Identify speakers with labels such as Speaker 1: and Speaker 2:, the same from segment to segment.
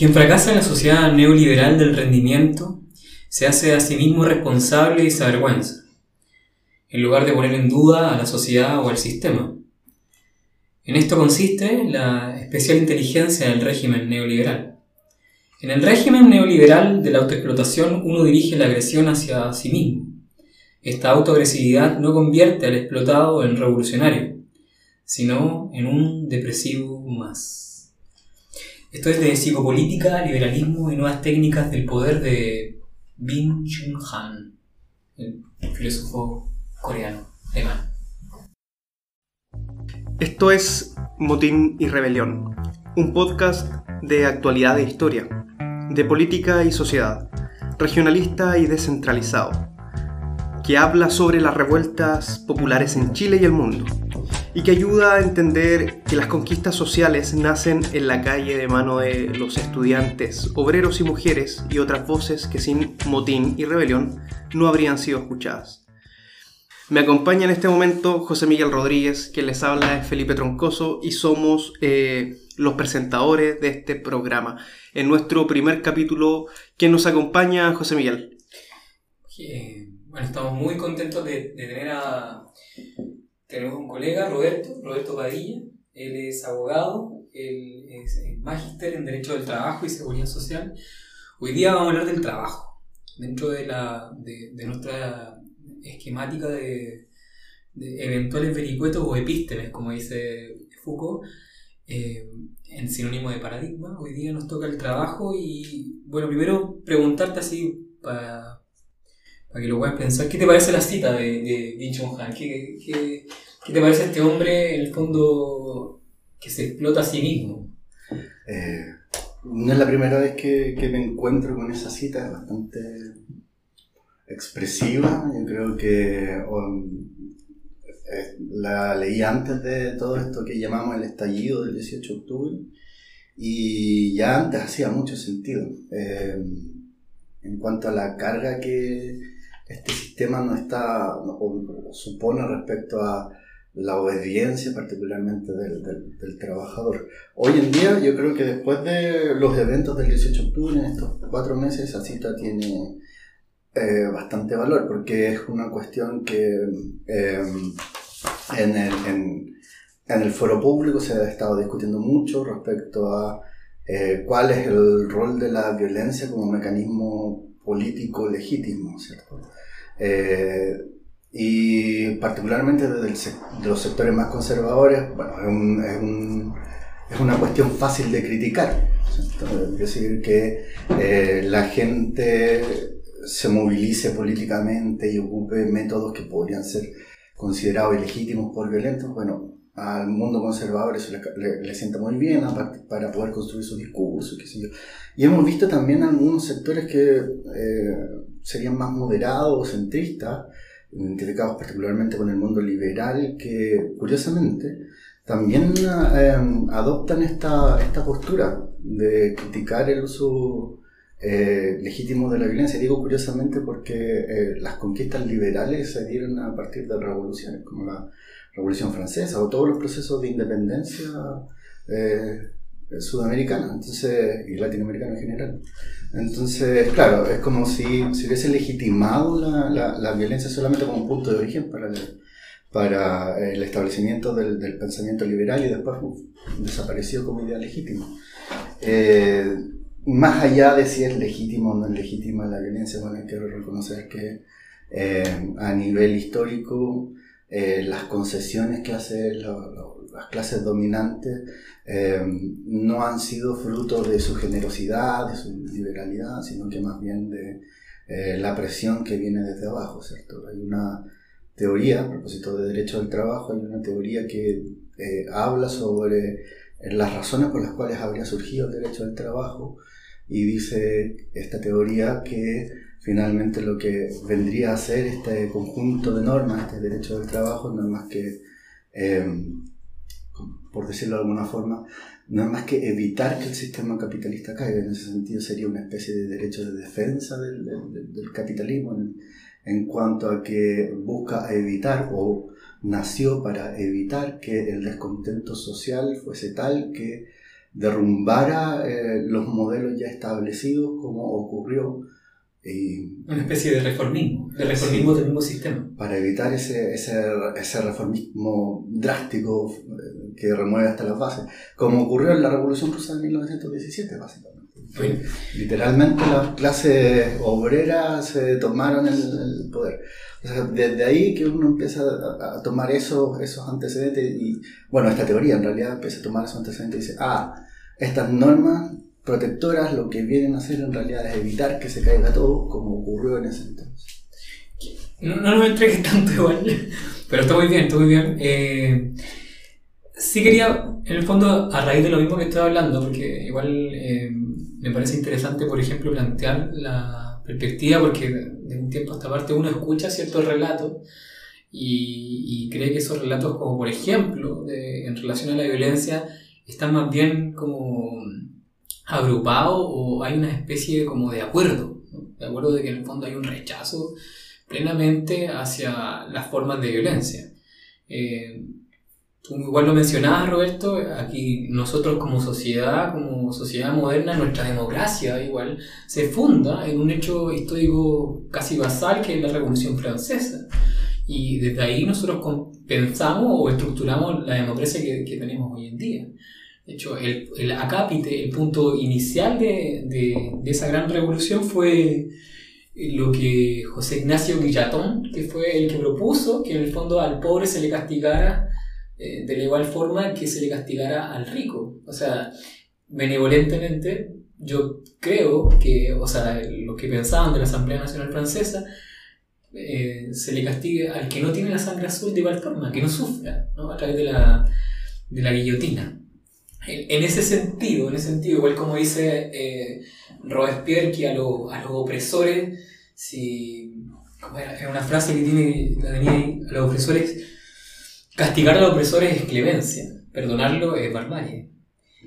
Speaker 1: Quien fracasa en la sociedad neoliberal del rendimiento se hace a sí mismo responsable y se avergüenza, en lugar de poner en duda a la sociedad o al sistema. En esto consiste la especial inteligencia del régimen neoliberal. En el régimen neoliberal de la autoexplotación uno dirige la agresión hacia sí mismo. Esta autoagresividad no convierte al explotado en revolucionario, sino en un depresivo más. Esto es de psicopolítica, liberalismo y nuevas técnicas del poder de Bin Chun Han, el filósofo coreano, alemán.
Speaker 2: Esto es Motín y Rebelión, un podcast de actualidad e historia, de política y sociedad, regionalista y descentralizado, que habla sobre las revueltas populares en Chile y el mundo, y que ayuda a entender que las conquistas sociales nacen en la calle de mano de los estudiantes, obreros y mujeres y otras voces que sin motín y rebelión no habrían sido escuchadas. Me acompaña en este momento José Miguel Rodríguez, quien les habla es Felipe Troncoso y somos eh, los presentadores de este programa. En nuestro primer capítulo, ¿quién nos acompaña, José Miguel?
Speaker 1: Bueno, estamos muy contentos de, tener a... Tenemos un colega, Roberto, Roberto Padilla. Él es abogado, él es magíster en Derecho del Trabajo y Seguridad Social. Hoy día vamos a hablar del trabajo. Dentro de, la, de nuestra esquemática de, eventuales vericuetos o epístemes, como dice Foucault, eh, en sinónimo de paradigma. Hoy día nos toca el trabajo y, bueno, primero preguntarte así para, para que lo puedas pensar, ¿qué te parece la cita de, de Han? ¿Qué, qué, qué, te parece este hombre, en el fondo, que se explota a sí mismo?
Speaker 3: Eh, no es la primera vez que, que me encuentro con esa cita, es bastante expresiva. Yo creo que eh, la leí antes de todo esto que llamamos el estallido del 18 de octubre y ya antes hacía mucho sentido. Eh, en cuanto a la carga que este sistema no está o, supone respecto a la obediencia particularmente del, trabajador. Hoy en día yo creo que después de los eventos del 18 de octubre, en estos cuatro meses, esa cita tiene eh, bastante valor, porque es una cuestión que eh, en, el, en, el, foro público se ha estado discutiendo mucho respecto a eh, cuál es el rol de la violencia como mecanismo político legítimo, ¿cierto? y particularmente desde de los sectores más conservadores, bueno, es, un, es, un, es una cuestión fácil de criticar. Es decir, que la gente se movilice políticamente y ocupe métodos que podrían ser considerados ilegítimos por violentos, bueno, al mundo conservador eso le, sienta muy bien para poder construir su discurso, qué sé yo. Y hemos visto también algunos sectores que eh, serían más moderados o centristas, identificados particularmente con el mundo liberal, que curiosamente también eh, adoptan esta, esta postura de criticar el uso eh, legítimo de la violencia. Digo curiosamente porque eh, las conquistas liberales se dieron a partir de revoluciones, como la Revolución Francesa o todos los procesos de independencia eh, sudamericana entonces, y latinoamericana en general. Entonces, claro, es como si se hubiese legitimado la, la, violencia solamente como punto de origen para el, para el establecimiento del, pensamiento liberal y después desapareció como idea legítima. Eh, más allá de si es legítimo o no es legítima la violencia, bueno, que reconocer que eh, a nivel histórico eh, las concesiones que hacen las clases dominantes eh, no han sido fruto de su generosidad, de su liberalidad, sino que más bien de la presión que viene desde abajo, ¿cierto? Hay una teoría, a propósito de derecho del trabajo, hay una teoría que habla sobre las razones por las cuales habría surgido el derecho del trabajo y dice esta teoría que finalmente lo que vendría a ser este conjunto de normas, este derecho del trabajo, no más que, em, por decirlo de alguna forma, no es más que evitar que el sistema capitalista caiga. En ese sentido sería una especie de derecho de defensa del, capitalismo en, en, cuanto a que busca evitar o nació para evitar que el descontento social fuese tal que derrumbara eh, los modelos ya establecidos como ocurrió.
Speaker 1: Una especie de reformismo, de reformismo del mismo sistema.
Speaker 3: Para evitar ese, ese, ese reformismo drástico eh, que remueve hasta las bases, como ocurrió en la Revolución Rusa de 1917, básicamente. Literalmente las clases obreras se tomaron el, poder. desde ahí que uno empieza a, tomar esos, esos antecedentes y, bueno, esta teoría en realidad empieza a tomar esos antecedentes y dice, ah, estas normas protectoras lo que vienen a hacer en realidad es evitar que se caiga todo como ocurrió en ese entonces.
Speaker 1: No, no me entregues tanto igual, pero está muy bien, está muy bien. Eh, sí quería, en el fondo, a raíz de lo mismo que estaba hablando, porque igual eh, me parece interesante, por ejemplo, plantear la perspectiva, porque de un tiempo a esta parte uno escucha ciertos relatos y, cree que esos relatos, como por ejemplo, en relación a la violencia, están más bien como agrupados o hay una especie como de acuerdo, de acuerdo de que en el fondo hay un rechazo plenamente hacia las formas de violencia. Eh, igual lo mencionabas, Roberto, aquí nosotros como sociedad, como sociedad moderna, nuestra democracia igual se funda en un hecho histórico casi basal que es la Revolución Francesa. Y desde ahí nosotros pensamos o estructuramos la democracia que tenemos hoy en día. De hecho, el, el acápite, el punto inicial de, de, de, esa gran revolución fue lo que José Ignacio Guillatón, que fue el que propuso que en el fondo al pobre se le castigara eh, de la igual forma que se le castigara al rico. O sea, benevolentemente, yo creo que, o sea, los que pensaban de la Asamblea Nacional Francesa, eh, se le castigue al que no tiene la sangre azul de igual forma, que no sufra, ¿no? a través de la, de la guillotina. En, ese sentido, en ese sentido, igual como dice eh, Robespierre, que a, lo, a los opresores, si, era? una frase que tiene, la tenía ahí, a los opresores Castigar al opresor es clemencia, perdonarlo es barbarie.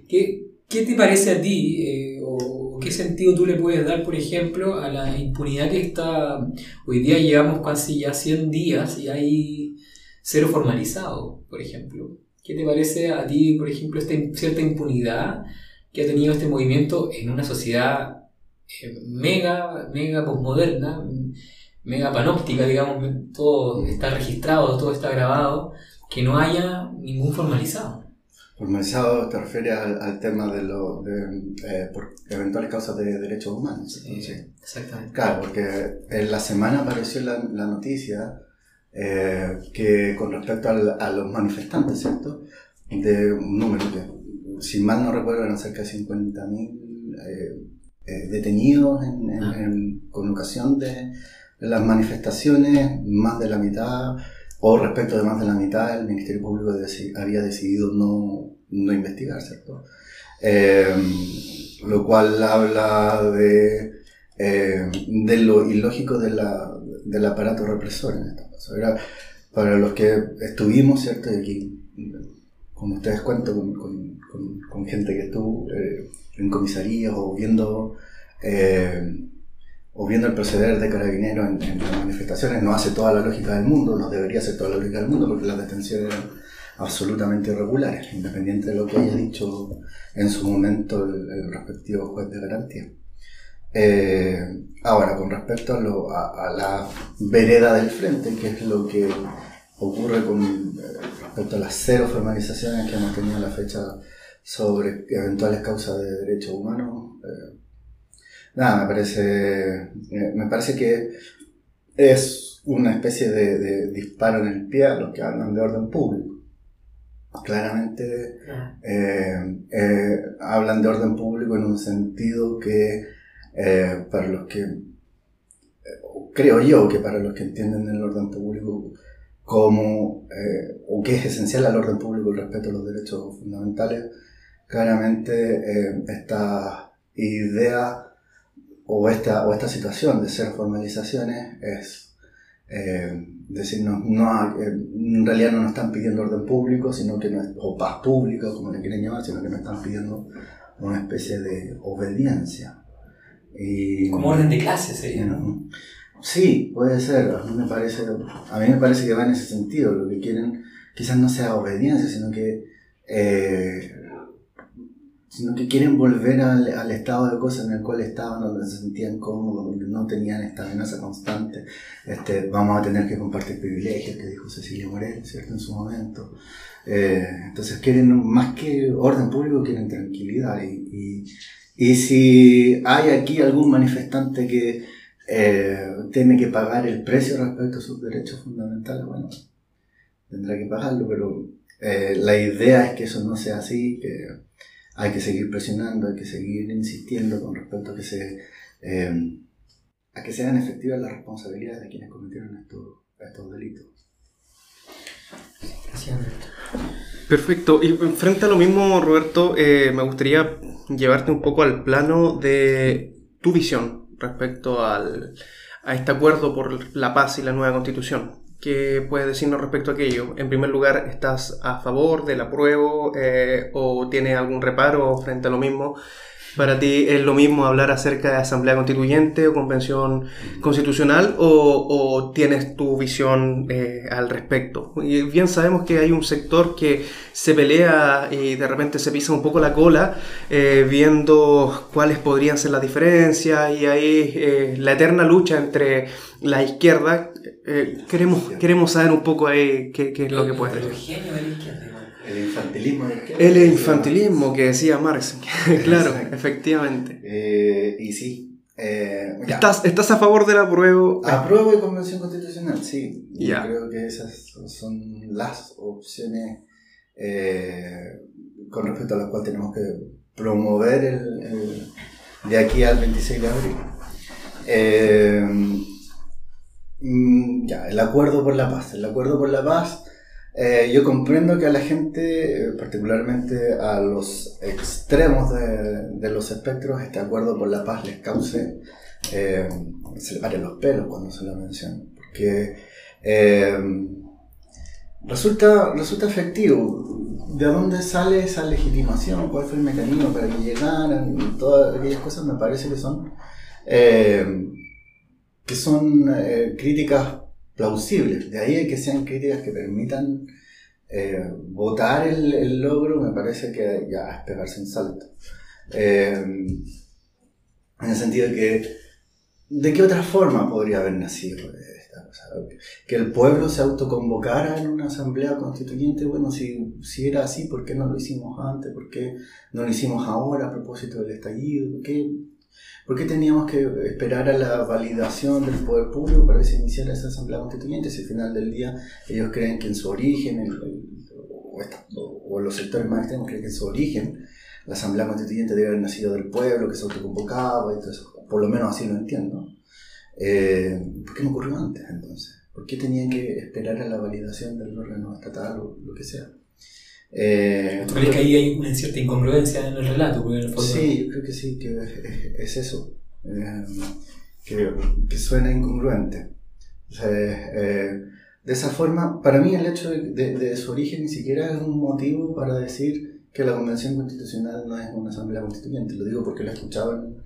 Speaker 1: ¿Qué, qué te parece a ti eh, o qué sentido tú le puedes dar, por ejemplo, a la impunidad que está... Hoy día llevamos casi ya 100 días y hay cero formalizado, por ejemplo. ¿Qué te parece a ti, por ejemplo, esta cierta impunidad que ha tenido este movimiento en una sociedad eh, mega, mega posmoderna, mega panóptica, digamos, todo está registrado, todo está grabado, que no haya ningún formalizado.
Speaker 3: Formalizado te refiere al, tema de, lo, de eh, por eventuales causas de derechos humanos.
Speaker 1: Sí, exactamente.
Speaker 3: Claro, porque en la semana apareció la, la noticia eh, que con respecto a los manifestantes, ¿cierto? De un número que, si mal no recuerdo, eran cerca de 50.000 eh, detenidos en, ah. con ocasión de las manifestaciones, más de la mitad o respecto de más de la mitad, el Ministerio Público había decidido no, no investigar, ¿cierto? Eh, lo cual habla de, eh, de lo ilógico de la, del aparato represor en este caso. Era para los que estuvimos, ¿cierto? Y aquí, como ustedes cuento, con, gente que estuvo eh, en comisarías o viendo o viendo el proceder de carabineros en, las manifestaciones, no hace toda la lógica del mundo, no debería hacer toda la lógica del mundo, porque las detenciones eran absolutamente irregulares, independiente de lo que haya dicho en su momento el, respectivo juez de garantía. Eh, ahora, con respecto a, a, la vereda del frente, que es lo que ocurre con eh, respecto a las cero formalizaciones que hemos tenido a la fecha sobre eventuales causas de derechos humanos, eh, Nada, me parece, me parece que es una especie de, disparo en el pie a los que hablan de orden público. Claramente eh, eh, hablan de orden público en un sentido que para los que, creo yo que para los que entienden el orden público como, o que es esencial al orden público el respeto a los derechos fundamentales, claramente esta idea o esta, o esta situación de ser formalizaciones es eh, decir, no, eh, en realidad no nos están pidiendo orden público, sino que no o paz pública, como le quieren llamar, sino que nos están pidiendo una especie de obediencia.
Speaker 1: Y, como orden de clase sería, ¿no?
Speaker 3: Sí, puede ser. A mí, me parece, a mí me parece que va en ese sentido. Lo que quieren quizás no sea obediencia, sino que eh, sino que quieren volver al, al, estado de cosas en el cual estaban, donde se sentían cómodos, donde no tenían esta amenaza constante. Este, vamos a tener que compartir privilegios, que dijo Cecilia Morel, ¿cierto? En su momento. Eh, entonces quieren, más que orden público, quieren tranquilidad. Y, y, y si hay aquí algún manifestante que eh, tiene que pagar el precio respecto a sus derechos fundamentales, bueno, tendrá que pagarlo, pero eh, la idea es que eso no sea así, que hay que seguir presionando, hay que seguir insistiendo con respecto a que se eh, a que sean efectivas las responsabilidades de quienes cometieron estos, estos delitos.
Speaker 2: Perfecto. Y frente a lo mismo, Roberto, eh, me gustaría llevarte un poco al plano de tu visión respecto al, a este acuerdo por la paz y la nueva constitución. ¿Qué puedes decirnos respecto a aquello? En primer lugar, ¿estás a favor del apruebo eh, o tienes algún reparo frente a lo mismo? ¿Para ti es lo mismo hablar acerca de asamblea constituyente o convención constitucional o, o tienes tu visión eh, al respecto? Y bien sabemos que hay un sector que se pelea y de repente se pisa un poco la cola eh, viendo cuáles podrían ser las diferencias y ahí eh, la eterna lucha entre la izquierda. Eh, queremos, queremos saber un poco ahí qué, qué es lo que puede ser.
Speaker 3: El infantilismo.
Speaker 2: El infantilismo que decía Marx. claro, efectivamente.
Speaker 3: Eh, y sí. Eh,
Speaker 2: ¿Estás, ¿Estás a favor del apruebo?
Speaker 3: Apruebo de convención constitucional, sí. Yo creo que esas son las opciones eh, con respecto a las cuales tenemos que promover el, el, de aquí al 26 de abril. Eh, mm, ya, el acuerdo por la paz. El acuerdo por la paz eh, yo comprendo que a la gente, eh, particularmente a los extremos de, los espectros, este acuerdo por la paz les cause, eh, se le paren los pelos cuando se lo menciona, porque eh, resulta, resulta efectivo. ¿De dónde sale esa legitimación? ¿Cuál fue el mecanismo para que llegaran? Todas aquellas cosas me parece que son, que son críticas plausibles. De ahí que sean críticas que permitan eh, votar el, logro, me parece que ya es pegarse un salto. Eh, en el sentido de que, ¿de qué otra forma podría haber nacido esta cosa? Que el pueblo se autoconvocara en una asamblea constituyente, bueno, si, si era así, ¿por qué no lo hicimos antes? ¿Por qué no lo hicimos ahora a propósito del estallido? ¿Por qué ¿Por qué teníamos que esperar a la validación del poder público para que se iniciara esa asamblea constituyente? Si al final del día ellos creen que en su origen, o, los sectores más extremos creen que en su origen la asamblea constituyente debe haber nacido del pueblo, que se autoconvocaba. Por lo menos así lo entiendo. Eh, ¿Por qué no ocurrió antes entonces? ¿Por qué tenían que esperar a la validación del órgano estatal o lo que sea?
Speaker 1: Eh, ¿Tú crees que ahí hay una cierta incongruencia en el relato? En el fondo...
Speaker 3: Sí, yo creo que sí, que es, es eso, eh, que, que, suena incongruente. O sea, eh, de esa forma, para mí el hecho de, de, de, su origen ni siquiera es un motivo para decir que la Convención Constitucional no es una asamblea constituyente. Lo digo porque lo he escuchado en,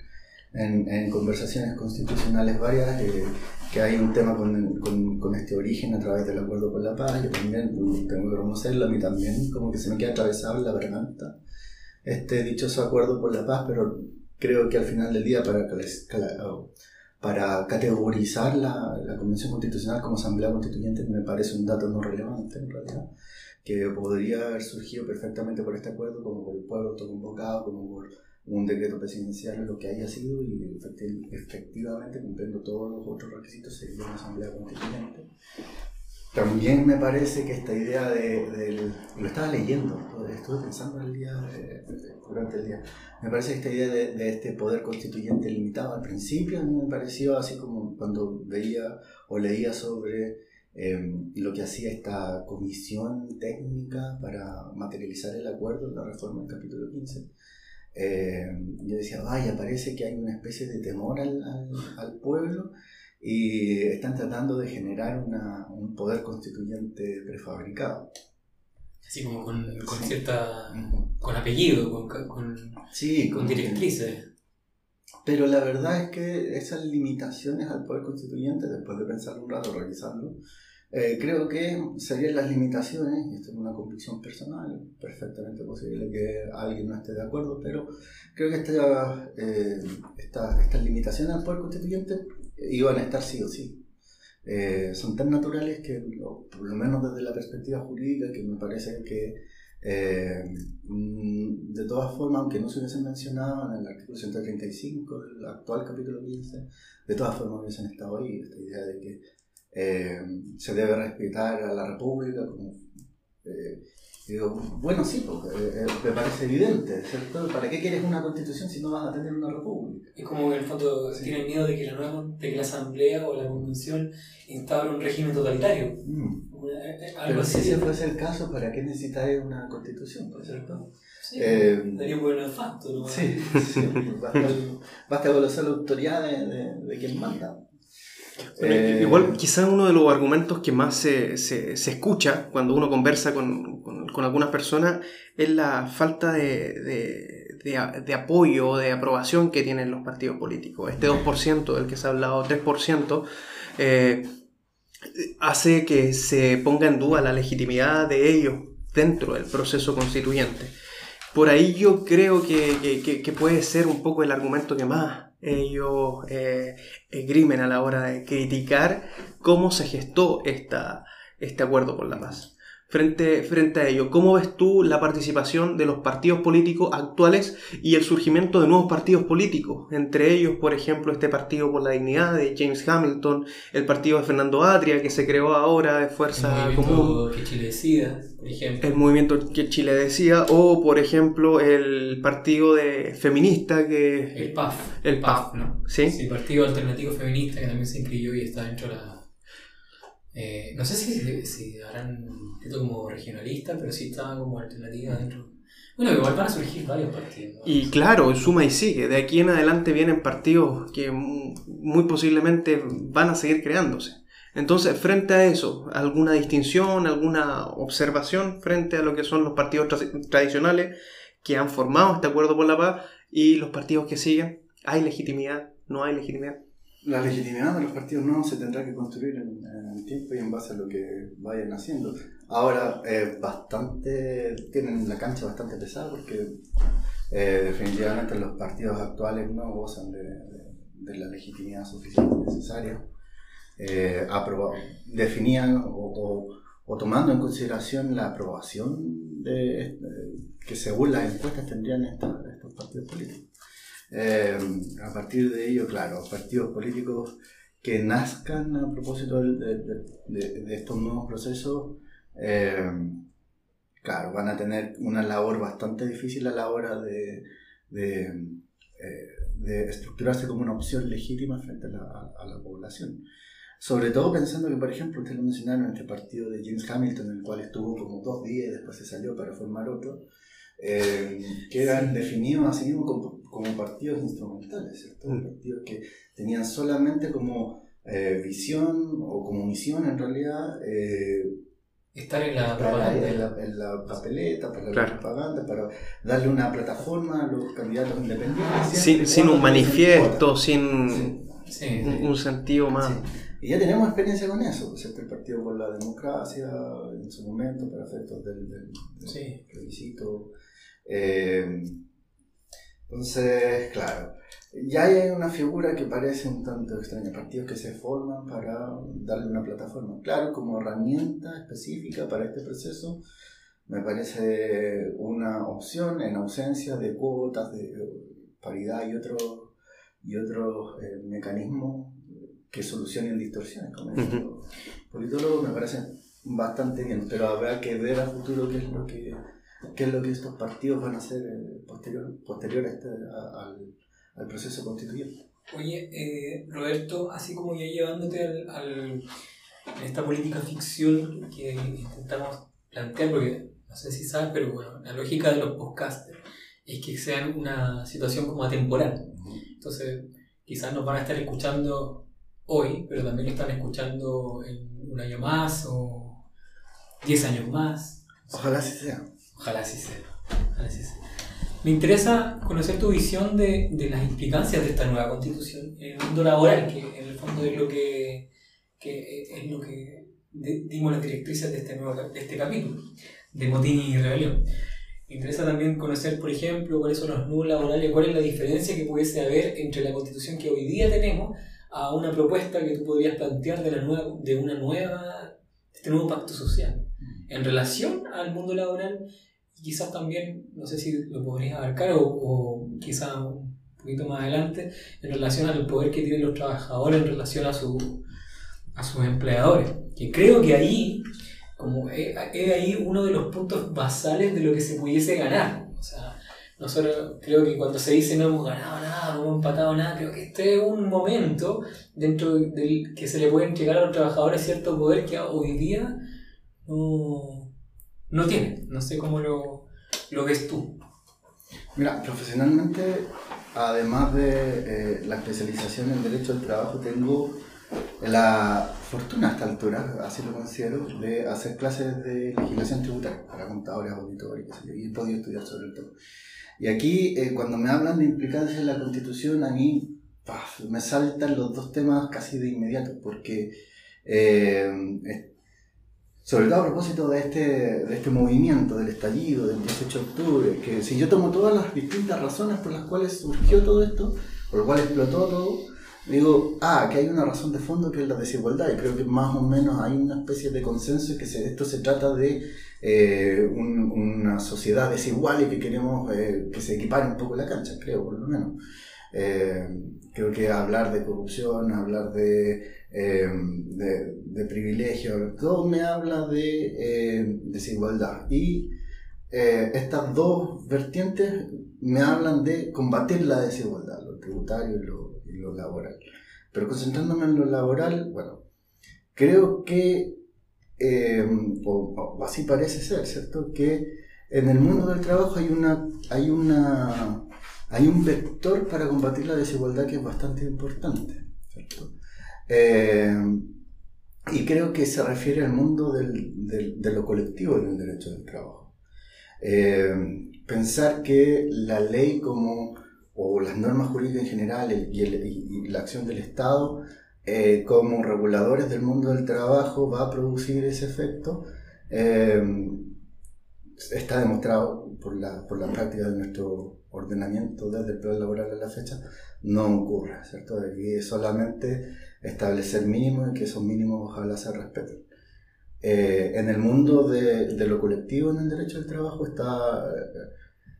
Speaker 3: en, en conversaciones constitucionales varias, eh, que hay un tema con, con, con, este origen a través del acuerdo por la paz, yo también tengo que reconocerlo, a mí también como que se me queda atravesado en la garganta este dichoso acuerdo por la paz, pero creo que al final del día para, para categorizar la, la Convención Constitucional como Asamblea Constituyente me parece un dato no relevante en realidad, que podría haber surgido perfectamente por este acuerdo, como por el pueblo autoconvocado, como por un decreto presidencial lo que haya sido y efectivamente cumpliendo todos los otros requisitos sería una asamblea constituyente. También me parece que esta idea de. Lo estaba leyendo, estuve pensando el día, eh, durante el día. Me parece que esta idea de, de, este poder constituyente limitado al principio a mí me pareció así como cuando veía o leía sobre eh, lo que hacía esta comisión técnica para materializar el acuerdo, la reforma del capítulo 15 eh, yo decía, vaya, parece que hay una especie de temor al, al, al pueblo y están tratando de generar una, un poder constituyente prefabricado.
Speaker 1: Así como con, con sí. cierta. con apellido, con, con,
Speaker 3: sí,
Speaker 1: con directrices.
Speaker 3: Pero la verdad es que esas limitaciones al poder constituyente, después de pensarlo un rato, revisarlo, Eh, creo que serían las limitaciones, y esto es una convicción personal, perfectamente posible que alguien no esté de acuerdo, pero creo que esta, eh, esta, estas limitaciones al poder constituyente iban a estar sí o sí. Eh, son tan naturales que, por lo menos desde la perspectiva jurídica, que me parece que eh, mm, de todas formas, aunque no se hubiesen mencionado en el artículo 135 del actual capítulo 15, de todas formas hubiesen estado ahí, esta idea de que eh, se debe respetar a la República. Eh, digo, bueno, sí, porque, me parece evidente, ¿cierto? ¿Para qué quieres una constitución si no vas a tener una república?
Speaker 1: Es como que en el fondo tienen miedo de que, la nueva, de que la asamblea o la convención instaure un régimen totalitario.
Speaker 3: Mm. Pero si ese fuese el caso, ¿para qué necesitáis una constitución? ¿Por cierto?
Speaker 1: Sí, eh, daría un buen facto. ¿no?
Speaker 3: Sí, sí basta, basta, con la autoridad de, de, quien manda.
Speaker 2: Eh, igual, quizás uno de los argumentos que más se, se, se escucha cuando uno conversa con, con, con, algunas personas es la falta de, de, de, apoyo, de aprobación que tienen los partidos políticos. Este 2% del que se ha hablado, 3%, eh, hace que se ponga en duda la legitimidad de ellos dentro del proceso constituyente. Por ahí yo creo que, que, puede ser un poco el argumento que más ellos eh, esgrimen a la hora de criticar cómo se gestó esta, este acuerdo por la paz frente, frente a ello. ¿Cómo ves tú la participación de los partidos políticos actuales y el surgimiento de nuevos partidos políticos? Entre ellos, por ejemplo, este Partido por la Dignidad de James Hamilton, el partido de Fernando Atria, que se creó ahora de Fuerza
Speaker 1: el Común. que Chile decida, por ejemplo.
Speaker 2: El movimiento que Chile decía, o por ejemplo, el partido de feminista que...
Speaker 1: El PAF.
Speaker 2: El PAF,
Speaker 1: ¿no?
Speaker 2: ¿Sí?
Speaker 1: Sí, Partido Alternativo Feminista que también se inscribió y está dentro de la eh, no sé si, si esto como regionalista, pero sí está como alternativa dentro. Bueno, igual van a surgir varios partidos.
Speaker 2: Y claro, suma y sigue. De aquí en adelante vienen partidos que muy posiblemente van a seguir creándose. Entonces, frente a eso, ¿alguna distinción, alguna observación frente a lo que son los partidos tradicionales que han formado este acuerdo por la paz y los partidos que siguen? ¿Hay legitimidad? ¿No hay legitimidad?
Speaker 3: La legitimidad de los partidos no se tendrá que construir en, el tiempo y en base a lo que vayan haciendo. Ahora, eh, bastante, tienen la cancha bastante pesada porque eh, definitivamente los partidos actuales no gozan de, la legitimidad suficiente necesaria. Eh, definían o, tomando en consideración la aprobación de, que según las encuestas tendrían estos partidos políticos. Eh, a partir de ello, claro, partidos políticos que nazcan a propósito de, de, estos nuevos procesos, eh, claro, van a tener una labor bastante difícil a la hora de, de, eh, estructurarse como una opción legítima frente a la, a la, población. Sobre todo pensando que, por ejemplo, ustedes lo mencionaron, este partido de James Hamilton, en el cual estuvo como dos días y después se salió para formar otro, eh, que eran definidos así mismo como, como partidos instrumentales, ¿cierto? Mm. Partidos que tenían solamente como eh, visión o como misión en realidad
Speaker 1: eh, estar en la propaganda.
Speaker 3: En la, papeleta, para la propaganda, para darle una plataforma a los candidatos independientes.
Speaker 2: Sin, sin un manifiesto, sin un, sentido más.
Speaker 3: Y ya tenemos experiencia con eso, ¿cierto? El Partido por la Democracia en su momento, para efectos del, del, del plebiscito eh, entonces, claro, ya hay una figura que parece un tanto extraña, partidos que se forman para darle una plataforma. Claro, como herramienta específica para este proceso, me parece una opción en ausencia de cuotas, de paridad y otros y otros eh, mecanismos que solucionen distorsiones. Como me parece bastante bien, pero habrá que ver a futuro qué es lo que qué es lo que estos partidos van a hacer eh, posterior, posterior a este, al, al, proceso constituyente.
Speaker 1: Oye, eh, Roberto, así como ya llevándote al, al, a esta política ficción que intentamos plantear, porque no sé si sabes, pero bueno, la lógica de los podcasters es que sean una situación como atemporal. Entonces, quizás nos van a estar escuchando hoy, pero también lo están escuchando en un año más o diez años más.
Speaker 3: Ojalá así sea.
Speaker 1: Ojalá así sea. Me interesa conocer tu visión de, de, las implicancias de esta nueva constitución en el mundo laboral, que en el fondo es lo que, que es lo que dimos las directrices de este, nuevo, de este capítulo, de motín y rebelión. Me interesa también conocer, por ejemplo, cuáles son los nudos laborales, cuál es la diferencia que pudiese haber entre la constitución que hoy día tenemos a una propuesta que tú podrías plantear de, la nueva, de una nueva, este nuevo pacto social, en relación al mundo laboral quizás también, no sé si lo podrías abarcar o, o quizás un poquito más adelante, en relación al poder que tienen los trabajadores en relación a, su, a sus empleadores. Que creo que ahí como es, ahí uno de los puntos basales de lo que se pudiese ganar. O sea, nosotros creo que cuando se dice no hemos ganado nada, no hemos empatado nada, creo que este es un momento dentro del que se le puede entregar a los trabajadores cierto poder que hoy día no, no tiene. No sé cómo lo, lo ves tú.
Speaker 3: Mira, profesionalmente, además de eh, la especialización en Derecho del Trabajo, tengo la fortuna a esta altura, así lo considero, de hacer clases de legislación tributaria para contadores, auditores, y he podido estudiar sobre todo. Y aquí, eh, cuando me hablan de implicancia en la Constitución, a mí me saltan los dos temas casi de inmediato, porque eh, sobre todo a propósito de este, de este movimiento del estallido del 18 de octubre, que si yo tomo todas las distintas razones por las cuales surgió todo esto, por las cuales explotó todo, digo, ah, que hay una razón de fondo que es la desigualdad, y creo que más o menos hay una especie de consenso que esto se trata de eh, una sociedad desigual y que queremos eh, que se equipare un poco la cancha, creo, por lo menos. Eh, creo que hablar de corrupción, hablar de, de, de privilegio, todo me habla de desigualdad. Y estas dos vertientes me hablan de combatir la desigualdad, lo tributario y lo laboral. Pero concentrándome en lo laboral, bueno, creo que, eh, o, así parece ser, ¿cierto? Que en el mundo del trabajo hay, una, hay, una, hay un vector para combatir la desigualdad que es bastante importante, ¿cierto? Eh, y creo que se refiere al mundo del, del, de lo colectivo en el derecho del trabajo. Eh, pensar que la ley como o las normas jurídicas en general y, la acción del Estado eh, como reguladores del mundo del trabajo va a producir ese efecto, eh, está demostrado por la, por la práctica de nuestro ordenamiento desde el plan laboral a la fecha, no ocurre, ¿cierto? Aquí solamente establecer mínimos y que esos mínimos ojalá se respeten. Eh, en el mundo de, de, lo colectivo en el derecho del trabajo está,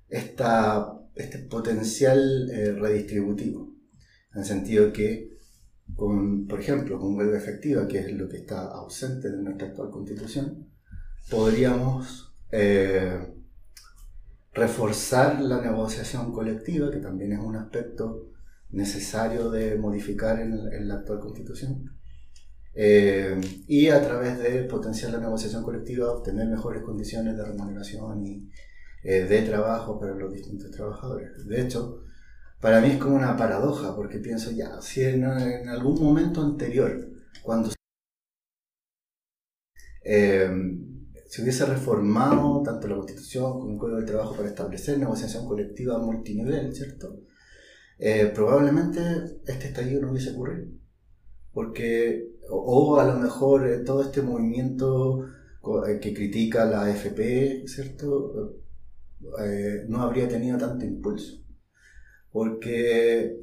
Speaker 3: está este potencial eh, redistributivo, en el sentido que, con, por ejemplo, con huelga efectiva, que es lo que está ausente de nuestra actual constitución, podríamos eh, reforzar la negociación colectiva, que también es un aspecto necesario de modificar en, la actual constitución, eh, y a través de potenciar la negociación colectiva obtener mejores condiciones de remuneración y, eh, de trabajo para los distintos trabajadores. De hecho, para mí es como una paradoja, porque pienso ya, si en, algún momento anterior, cuando eh, se hubiese reformado tanto la Constitución como el Código del Trabajo para establecer negociación colectiva multinivel, ¿cierto? Eh, probablemente este estallido no hubiese ocurrido. Porque, o, a lo mejor todo este movimiento que critica la AFP, ¿cierto? Eh, no habría tenido tanto impulso. Porque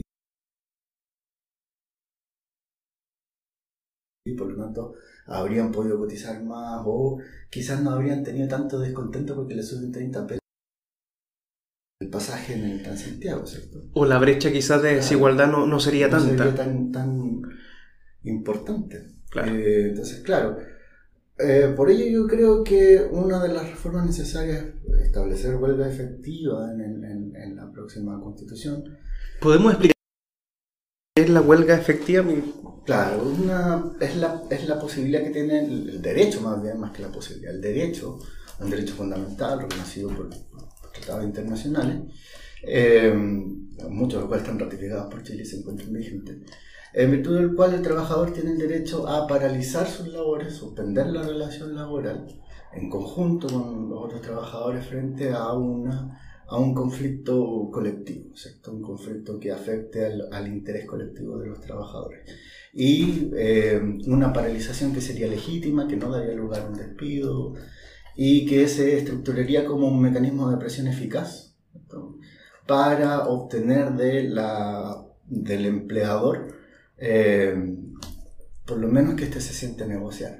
Speaker 3: tanto habrían podido cotizar más o quizás no habrían tenido tanto descontento porque le suben 30 pesos el pasaje en el Transantiago, ¿cierto?
Speaker 2: O la brecha quizás de desigualdad no, no sería
Speaker 3: no
Speaker 2: tanta.
Speaker 3: Sería tan, tan importante. Eh, entonces, claro, eh, por ello yo creo que una de las reformas necesarias es establecer huelga efectiva en, en, la próxima constitución.
Speaker 2: ¿Podemos explicar qué es la huelga efectiva?
Speaker 3: Claro, una, es, la, es la posibilidad que tiene el, derecho más bien, más que la posibilidad, el derecho, un derecho fundamental reconocido por, tratados internacionales, eh, muchos de los cuales están ratificados por Chile y se encuentran vigentes en virtud del cual el trabajador tiene el derecho a paralizar sus labores, suspender la relación laboral en conjunto con los otros trabajadores frente a una a un conflicto colectivo, ¿cierto? Un conflicto que afecte al, al interés colectivo de los trabajadores. Y eh, una paralización que sería legítima, que no daría lugar a un despido y que se estructuraría como un mecanismo de presión eficaz para obtener de la, del empleador eh, por lo menos que éste se siente negociar.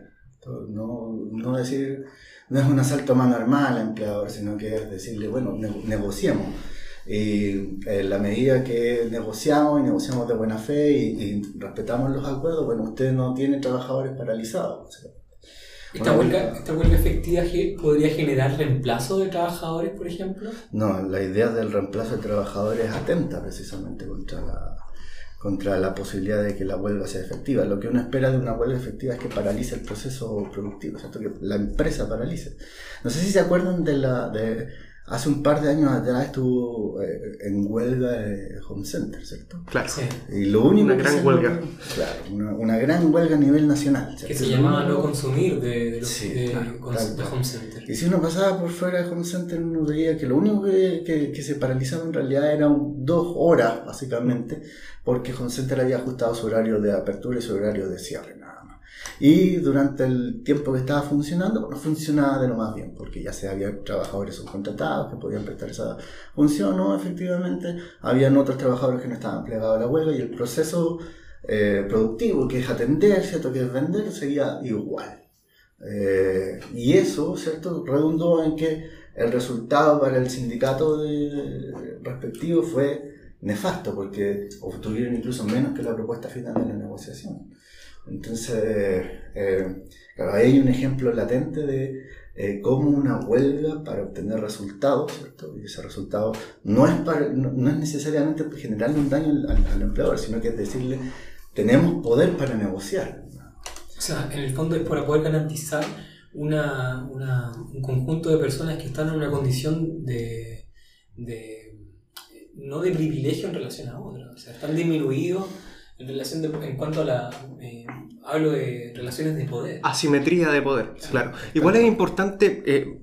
Speaker 3: No, no decir, no es un asalto a mano armada al empleador, sino que es decirle, bueno, negociemos. Y en la medida que negociamos y negociamos de buena fe y, y respetamos los acuerdos, bueno, usted no tiene trabajadores paralizados. O sea,
Speaker 1: ¿Esta huelga, ¿Esta huelga efectiva podría generar reemplazo de trabajadores, por ejemplo?
Speaker 3: No, la idea del reemplazo de trabajadores atenta precisamente contra la, contra la posibilidad de que la huelga sea efectiva. Lo que uno espera de una huelga efectiva es que paralice el proceso productivo, ¿cierto? que la empresa paralice. No sé si se acuerdan de la... De, Hace un par de años atrás estuvo eh, en huelga de Home Center, ¿cierto?
Speaker 2: Claro.
Speaker 1: Sí.
Speaker 3: Y lo único
Speaker 2: Una
Speaker 3: que
Speaker 2: gran huelga.
Speaker 3: logró- Claro, una, una gran huelga a nivel nacional.
Speaker 1: Que
Speaker 3: ¿cierto?
Speaker 1: se llamaba no consumir de, de, los,
Speaker 3: Sí,
Speaker 1: de,
Speaker 3: claro,
Speaker 1: con-
Speaker 3: tal
Speaker 1: de
Speaker 3: cual.
Speaker 1: Home Center.
Speaker 3: Y si uno pasaba por fuera de Home Center, uno veía que lo único que, que- que se paralizaba en realidad eran dos horas, básicamente, porque Home Center había ajustado su horario de apertura y su horario de cierre. Y durante el tiempo que estaba funcionando, no funcionaba de lo más bien, porque ya se habían trabajadores subcontratados que podían prestar esa función, o efectivamente habían otros trabajadores que no estaban plegados a la huelga y el proceso eh, productivo, que es atender, ¿cierto? que es vender, sería igual. Eh, y eso, ¿cierto?, redundó en que el resultado para el sindicato respectivo fue nefasto, porque obtuvieron incluso menos que la propuesta final de la negociación. Entonces, eh, claro, ahí hay un ejemplo latente de eh, cómo una huelga para obtener resultados, ¿cierto? Y ese resultado no es, para, no, es necesariamente generarle un daño al, al empleador, sino que es decirle, tenemos poder para negociar.
Speaker 1: O sea, en el fondo es para poder garantizar una, una- un conjunto de personas que están en una condición de, de- no de privilegio en relación a otras, o sea, están disminuidos en relación de, en cuanto a la eh, hablo de relaciones de poder.
Speaker 2: Asimetría de poder, claro. Igual es importante eh,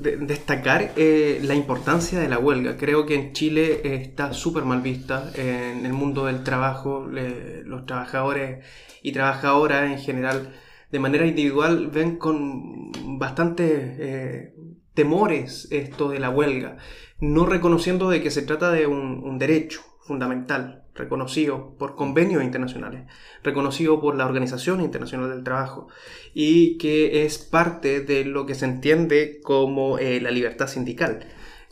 Speaker 2: de- destacar eh, la importancia de la huelga. Creo que en Chile eh, está súper mal vista en el mundo del trabajo. le- los trabajadores y trabajadoras en general, de manera individual, ven con bastantes temores esto de la huelga, no reconociendo de que se trata de un, un derecho fundamental, reconocido por convenios internacionales reconocido por la Organización Internacional del Trabajo y que es parte de lo que se entiende como eh, la libertad sindical.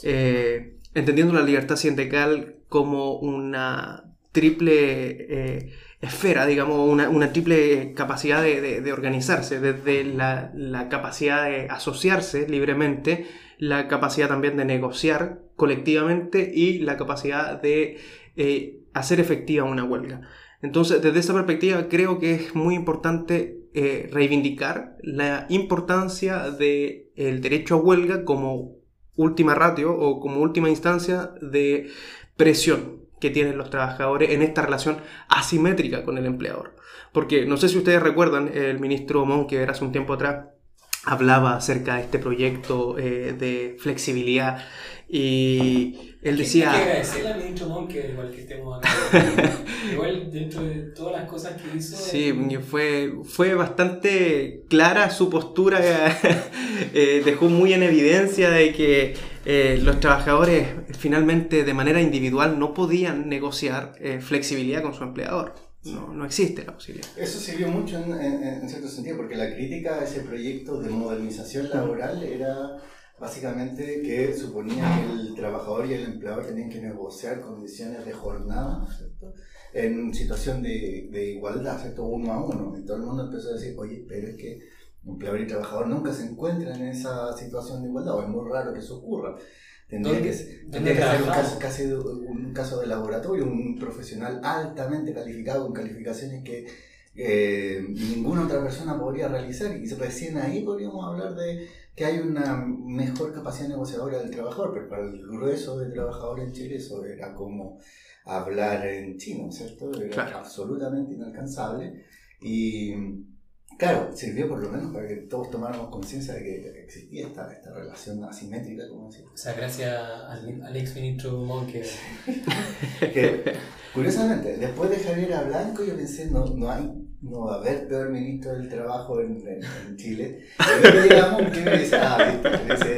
Speaker 2: Eh, entendiendo la libertad sindical como una triple eh, esfera, digamos, una, triple capacidad de, organizarse, desde la, capacidad de asociarse libremente, la capacidad también de negociar colectivamente y la capacidad de hacer efectiva una huelga. Entonces, desde esa perspectiva, creo que es muy importante eh, reivindicar la importancia del derecho a huelga como última ratio o como última instancia de presión que tienen los trabajadores en esta relación asimétrica con el empleador. Porque no sé si ustedes recuerdan, el ministro Monker hace un tiempo atrás hablaba acerca de este proyecto eh, de flexibilidad y él
Speaker 1: Hay que
Speaker 2: decía...
Speaker 1: agradecerle al ministro Monke, igual que estemos acá. igual dentro de todas las cosas que hizo.
Speaker 2: Sí,
Speaker 1: eh,
Speaker 2: fue, fue bastante clara su postura, eh, dejó muy en evidencia de que eh, los trabajadores finalmente de manera individual no podían negociar eh, flexibilidad con su empleador. No, no existe la posibilidad.
Speaker 3: Eso sirvió mucho en, en- en cierto sentido, porque la crítica a ese proyecto de modernización laboral era básicamente que suponía que el trabajador y el empleador tenían que negociar condiciones de jornada, ¿no es cierto? En situación de, de igualdad, ¿cierto? Uno a uno. Y todo el mundo empezó a decir, oye, pero es que empleador y trabajador nunca se encuentran en esa situación de igualdad, o es muy raro que eso ocurra. Tendría
Speaker 1: ¿Dónde-
Speaker 3: que, ser-
Speaker 1: dónde
Speaker 3: tendría que ser un
Speaker 1: trabajamos?
Speaker 3: caso, casi de- un caso de laboratorio, un profesional altamente calificado con calificaciones que eh, ninguna otra persona podría realizar y recién ahí podríamos hablar de que hay una mejor capacidad negociadora del trabajador, pero para el grueso de trabajadores en Chile eso era como hablar en chino, ¿cierto? Era
Speaker 2: Claro.
Speaker 3: absolutamente inalcanzable y, Claro, sirvió por lo menos para que todos tomáramos conciencia de que existía esta, esta relación asimétrica, como decía.
Speaker 1: O sea, gracias al, al ex ministro Monque.
Speaker 3: que, curiosamente, después de Javier a Blanco, yo pensé, no, no hay, no va a haber peor ministro del trabajo en, en, en Chile. Pero llega Monque y me dice, ah, viste, me dice,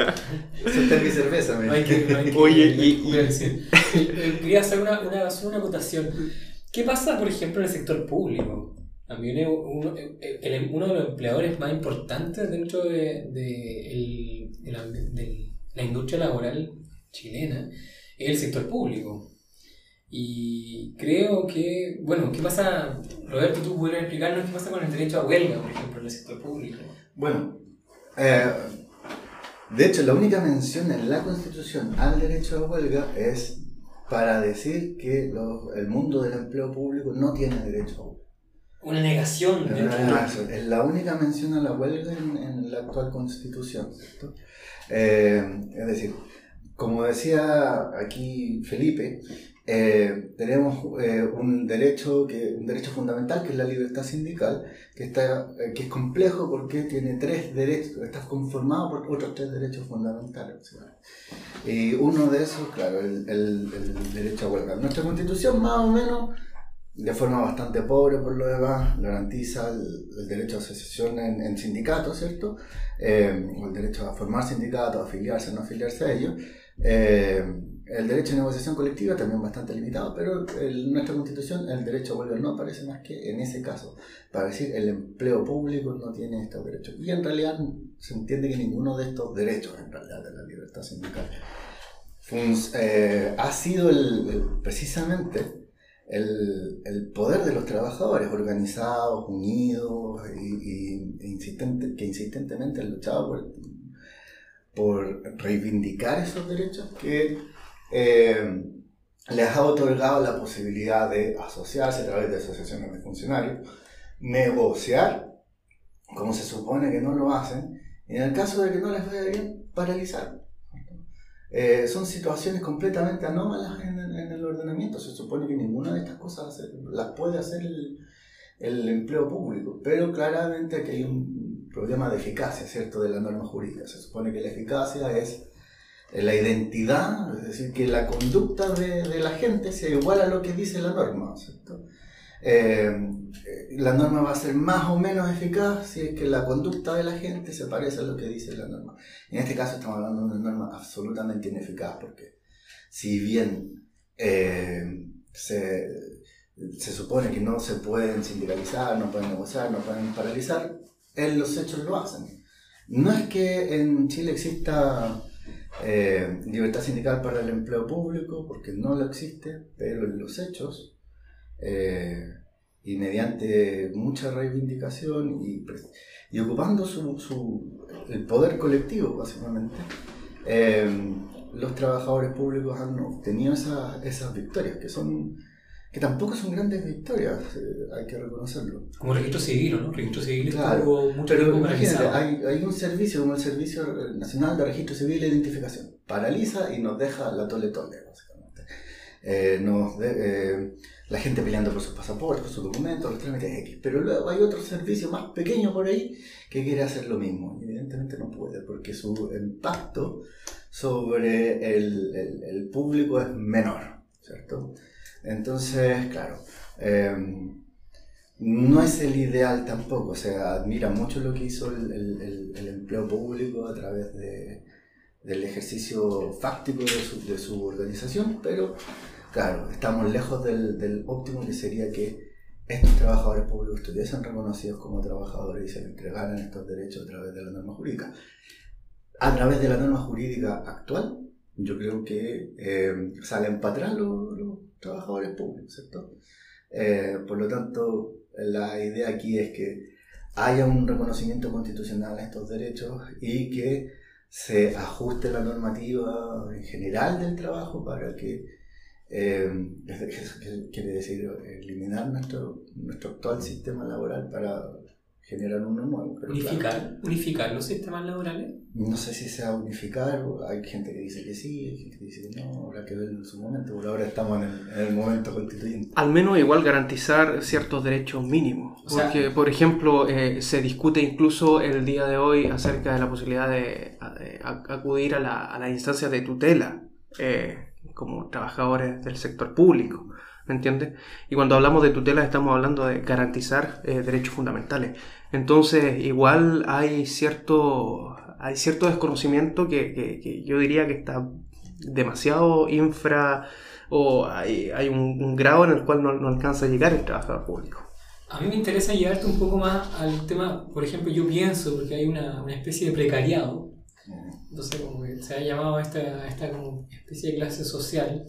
Speaker 3: eso está en mi cerveza. Me
Speaker 1: Hay que, hay que-
Speaker 2: Oye,
Speaker 1: hay que
Speaker 2: y- y-
Speaker 1: decir. Eh, Quería hacer una, una, hacer una acotación. ¿Qué pasa, por ejemplo, en el sector público? También es uno, eh, el- uno de los empleadores más importantes dentro de, de el- de la, de la industria laboral chilena es el sector público. Y creo que, bueno, ¿qué pasa, Roberto, tú pudieras explicarnos qué pasa con el derecho a huelga, por ejemplo, en el sector público?
Speaker 3: Bueno, eh, de hecho, la única mención en la Constitución al derecho a huelga es para decir que los- el mundo del empleo público no tiene derecho a huelga.
Speaker 1: Una negación dentro
Speaker 3: una- es la única mención a la huelga en, en la actual Constitución, ¿cierto? Eh, es decir, como decía aquí Felipe, eh, tenemos eh, un, derecho que, un derecho fundamental que es la libertad sindical, que, está, eh, que es complejo porque tiene tres derechos, está conformado por otros tres derechos fundamentales. ¿sí? Y uno de esos, claro, el, el- el derecho a huelga. Nuestra constitución más o menos, de forma bastante pobre por lo demás, garantiza el, el derecho a asociación en, en sindicatos, ¿cierto? Eh, o el derecho a formar sindicatos, afiliarse, no afiliarse a ellos. El derecho a negociación colectiva también bastante limitado, pero en nuestra constitución el derecho a huelga no aparece más que en ese caso, para decir el empleo público no tiene estos derechos. Y en realidad se entiende que ninguno de estos derechos, en realidad, de la libertad sindical, eh, ha sido el- precisamente el, el poder de los trabajadores organizados, unidos y, insistente- que insistentemente han luchado por, por reivindicar esos derechos que eh, les ha otorgado la posibilidad de asociarse a través de asociaciones de funcionarios, negociar, como se supone que no lo hacen, y en el caso de que no les vaya bien, paralizar. Eh, son situaciones completamente anómalas en, en el ordenamiento. Se supone que ninguna de estas cosas hace- las puede hacer el, el empleo público, pero claramente aquí hay un problema de eficacia, ¿cierto?, de la norma jurídica. Se supone que la eficacia es la identidad, es decir, que la conducta de, de la gente sea igual a lo que dice la norma, ¿cierto? Eh, eh, la norma va a ser más o menos eficaz si es que la conducta de la gente se parece a lo que dice la norma. En este caso estamos hablando de una norma absolutamente ineficaz porque si bien eh, se, se supone que no se pueden sindicalizar, no pueden negociar, no pueden paralizar, en los hechos lo hacen. No es que en Chile exista eh, libertad sindical para el empleo público, porque no lo existe, pero en los hechos, eh, y mediante mucha reivindicación y, pres- y ocupando su, su- el poder colectivo, básicamente, eh, los trabajadores públicos han obtenido esas, esas victorias, que son que tampoco son grandes victorias, eh, hay que reconocerlo.
Speaker 1: Como registro civil, ¿no? Registro civil
Speaker 3: Claro,
Speaker 1: estuvo mucho
Speaker 3: Pero imagínate, hay, hay un servicio como el Servicio Nacional de Registro Civil e Identificación. Paraliza y nos deja la tole tole, básicamente. Eh, nos de- eh, la gente peleando por sus pasaportes, por sus documentos, los trámites X. Pero luego hay otro servicio más pequeño por ahí que quiere hacer lo mismo. Y evidentemente no puede, porque su impacto sobre el, el- el público es menor, ¿cierto? Entonces, claro. em, no es el ideal tampoco, o sea, admira mucho lo que hizo el, empleo público a través de, del ejercicio fáctico de su, de su organización, pero claro, estamos lejos del, del óptimo que sería que estos trabajadores públicos estuviesen reconocidos como trabajadores y se les entregaran estos derechos a través de la norma jurídica. A través de la norma jurídica actual, yo creo que eh, salen para atrás los, trabajadores públicos, ¿cierto? Eh, por lo tanto, la idea aquí es que haya un reconocimiento constitucional a estos derechos y que se ajuste la normativa en general del trabajo para que, eh, quiere decir, eliminar nuestro, nuestro actual sistema laboral para generar uno nuevo. pero
Speaker 1: Unificar,
Speaker 3: claro,
Speaker 1: unificar los sistemas laborales.
Speaker 3: no sé si sea unificar, hay gente que dice que sí, hay gente que dice que no, habrá que verlo en su momento, por ahora estamos en el, en el momento constituyente.
Speaker 2: Al menos igual garantizar ciertos derechos mínimos.
Speaker 1: O sea-
Speaker 2: Porque, por ejemplo, eh, se discute incluso el día de hoy acerca de la posibilidad de, de ac- acudir a la, a las instancias de tutela eh, como trabajadores del sector público. ¿Me entiendes? Y cuando hablamos de tutela estamos hablando de garantizar eh, derechos fundamentales. Entonces, igual hay cierto, hay cierto desconocimiento que, que- que yo diría que está demasiado infra o hay, hay un, un grado en el cual no, no alcanza a llegar el trabajador público.
Speaker 1: A mí me interesa llevarte un poco más al tema, por ejemplo, yo pienso, porque hay una, una especie de precariado, entonces como que se ha llamado a esta, esta como especie de clase social,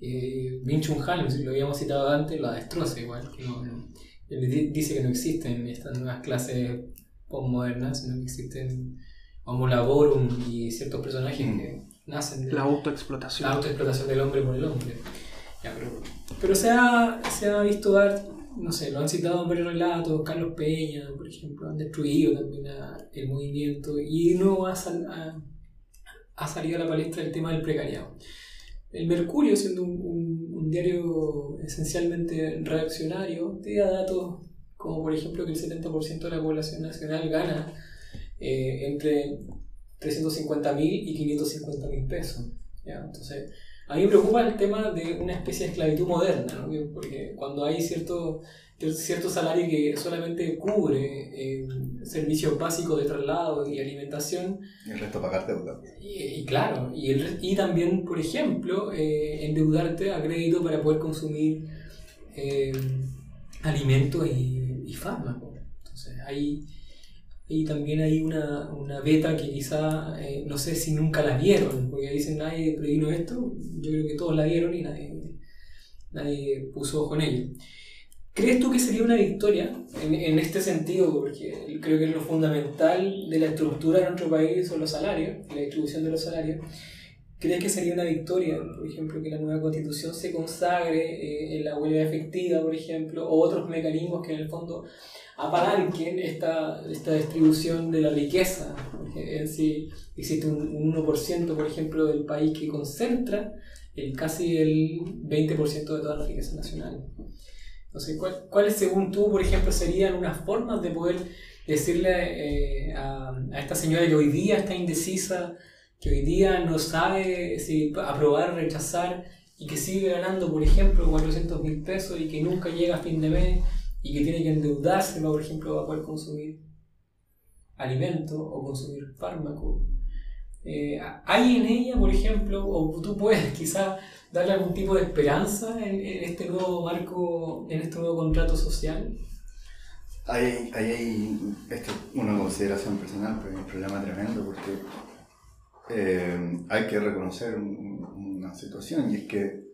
Speaker 1: eh, Min Chun Han, lo habíamos citado antes, la destroza igual, que no- no- él di- dice que no existen estas nuevas clases postmodernas, sino que existen Homo Laborum y ciertos personajes
Speaker 3: Mm.
Speaker 1: que nacen de
Speaker 2: La autoexplotación.
Speaker 1: la autoexplotación del hombre por el hombre. Ya, pero pero se, ha, se ha visto dar, no sé, lo han citado varios relatos, Carlos Peña, por ejemplo, han destruido también a- el movimiento y no ha, sal- ha, ha salido a la palestra el tema del precariado. El Mercurio, siendo un, un- diario esencialmente reaccionario, te da datos como por ejemplo que el 70% de la población nacional gana eh, entre 350 mil y 550 mil pesos. ¿ya? Entonces, a mí me preocupa el tema de una especie de esclavitud moderna, ¿no? Que- porque cuando hay cierto, cierto salario que solamente cubre eh, servicios básicos de traslado y alimentación,
Speaker 3: Y el resto pagar deuda.
Speaker 1: y, y claro, y, el- y también, por ejemplo, eh, endeudarte a crédito para poder consumir eh, alimentos y, y fármacos. Entonces, ahí, ahí también hay una, una beta que quizá, no sé si nunca la vieron, porque dicen nadie previno esto, yo creo que todos la vieron y nadie, nadie puso ojo en ello. ¿Crees tú que sería una victoria en, en este sentido? Porque creo que lo fundamental de la estructura de nuestro país son los salarios, la distribución de los salarios. ¿Crees que sería una victoria, por ejemplo, que la nueva constitución se consagre eh, en la huelga efectiva, por ejemplo, o otros mecanismos que en el fondo apalanquen esta, esta distribución de la riqueza? Porque en sí existe un, un 1%, por ejemplo, del país que concentra el, casi el 20% de toda la riqueza nacional. Entonces, ¿cuál- ¿cuáles según tú, por ejemplo, serían unas formas de poder decirle eh, a, esta señora que hoy día está indecisa, que hoy día no sabe si aprobar rechazar y que sigue ganando, por ejemplo, 400 mil pesos y que nunca llega a fin de mes y que tiene que endeudarse, por ejemplo, para poder consumir alimentos o consumir fármacos? Eh, ¿Hay en ella, por ejemplo, o tú puedes quizás darle algún tipo de esperanza en, este nuevo marco, en este nuevo contrato social?
Speaker 3: Hay una consideración personal, pero hay un problema tremendo porque eh, hay que reconocer un- una situación y es que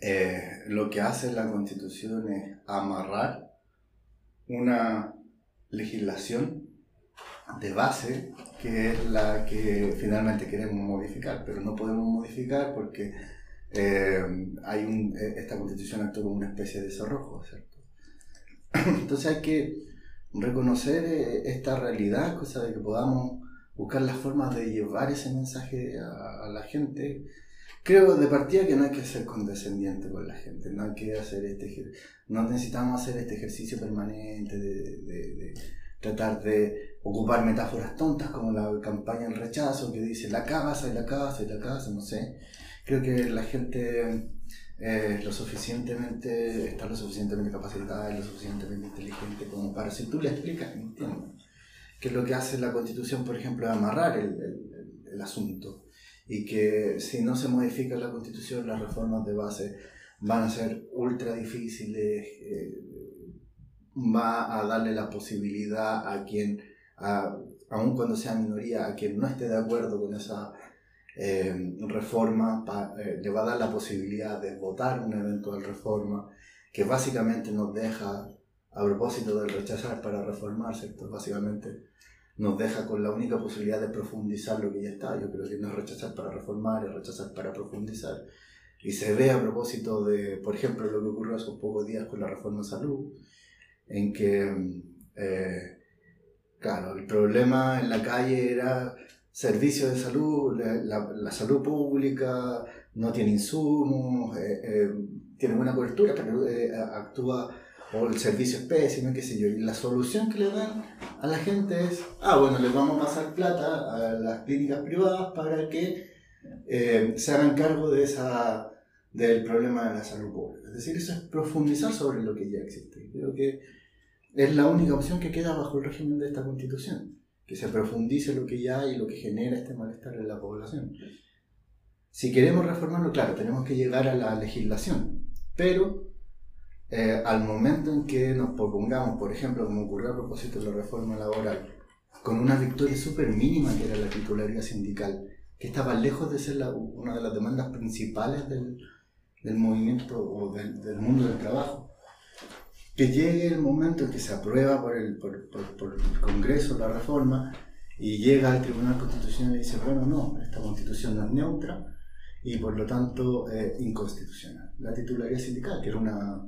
Speaker 3: eh, lo que hace la constitución es amarrar una legislación de base que es la que finalmente queremos modificar, pero no podemos modificar porque eh, hay un, eh, esta constitución actúa como una especie de cerrojo, ¿cierto? Entonces hay que reconocer eh, esta realidad, cosa de que podamos buscar las formas de llevar ese mensaje a, a la gente. Creo de partida que no hay que ser condescendiente con la gente, no hay que hacer este no necesitamos hacer este ejercicio permanente de, de- de tratar de ocupar metáforas tontas como la campaña del rechazo que dice la casa y la casa y la casa, no sé. Creo que la gente eh, lo suficientemente, está lo suficientemente capacitada y lo suficientemente inteligente como para, si tú le explicas, entiende. Que lo que hace la constitución, por ejemplo, es amarrar el, el- el asunto y que si no se modifica la constitución, las reformas de base van a ser ultra difíciles, eh, va a darle la posibilidad a quien, a, aun cuando sea minoría, a quien no esté de acuerdo con esa eh, reforma, pa- eh, le va a dar la posibilidad de votar una eventual reforma que básicamente nos deja, a propósito del rechazar para reformar, ¿cierto? Básicamente nos deja con la única posibilidad de profundizar lo que ya está. Yo creo que no es rechazar para reformar, es rechazar para profundizar. Y se ve a propósito de, por ejemplo, lo que ocurrió hace pocos días con la reforma de salud, en que, eh, claro, el problema en la calle era servicios de salud, la, salud pública no tiene insumos, eh, eh, tiene buena cobertura, pero actúa o el servicio espécimen, qué sé yo. Y la solución que le dan a la gente es, ah, bueno, les vamos a pasar plata a las clínicas privadas para que se hagan cargo de esa, del problema de la salud pública. Es decir, eso es profundizar sobre lo que ya existe. Creo que es la única opción que queda bajo el régimen de esta constitución, que se profundice lo que ya hay y lo que genera este malestar en la población. Si queremos reformarlo, claro, tenemos que llegar a la legislación, pero eh, al momento en que nos propongamos, por ejemplo, como ocurrió a propósito de la reforma laboral, con una victoria súper mínima que era la titularidad sindical, que estaba lejos de ser una de las demandas principales del, del movimiento o del, del, mundo del trabajo. Que llegue el momento en que se aprueba por el, por, por, el Congreso la reforma y llega al Tribunal Constitucional y dice, bueno, no, esta constitución no es neutra y por lo tanto eh, inconstitucional. La titularidad sindical, que era una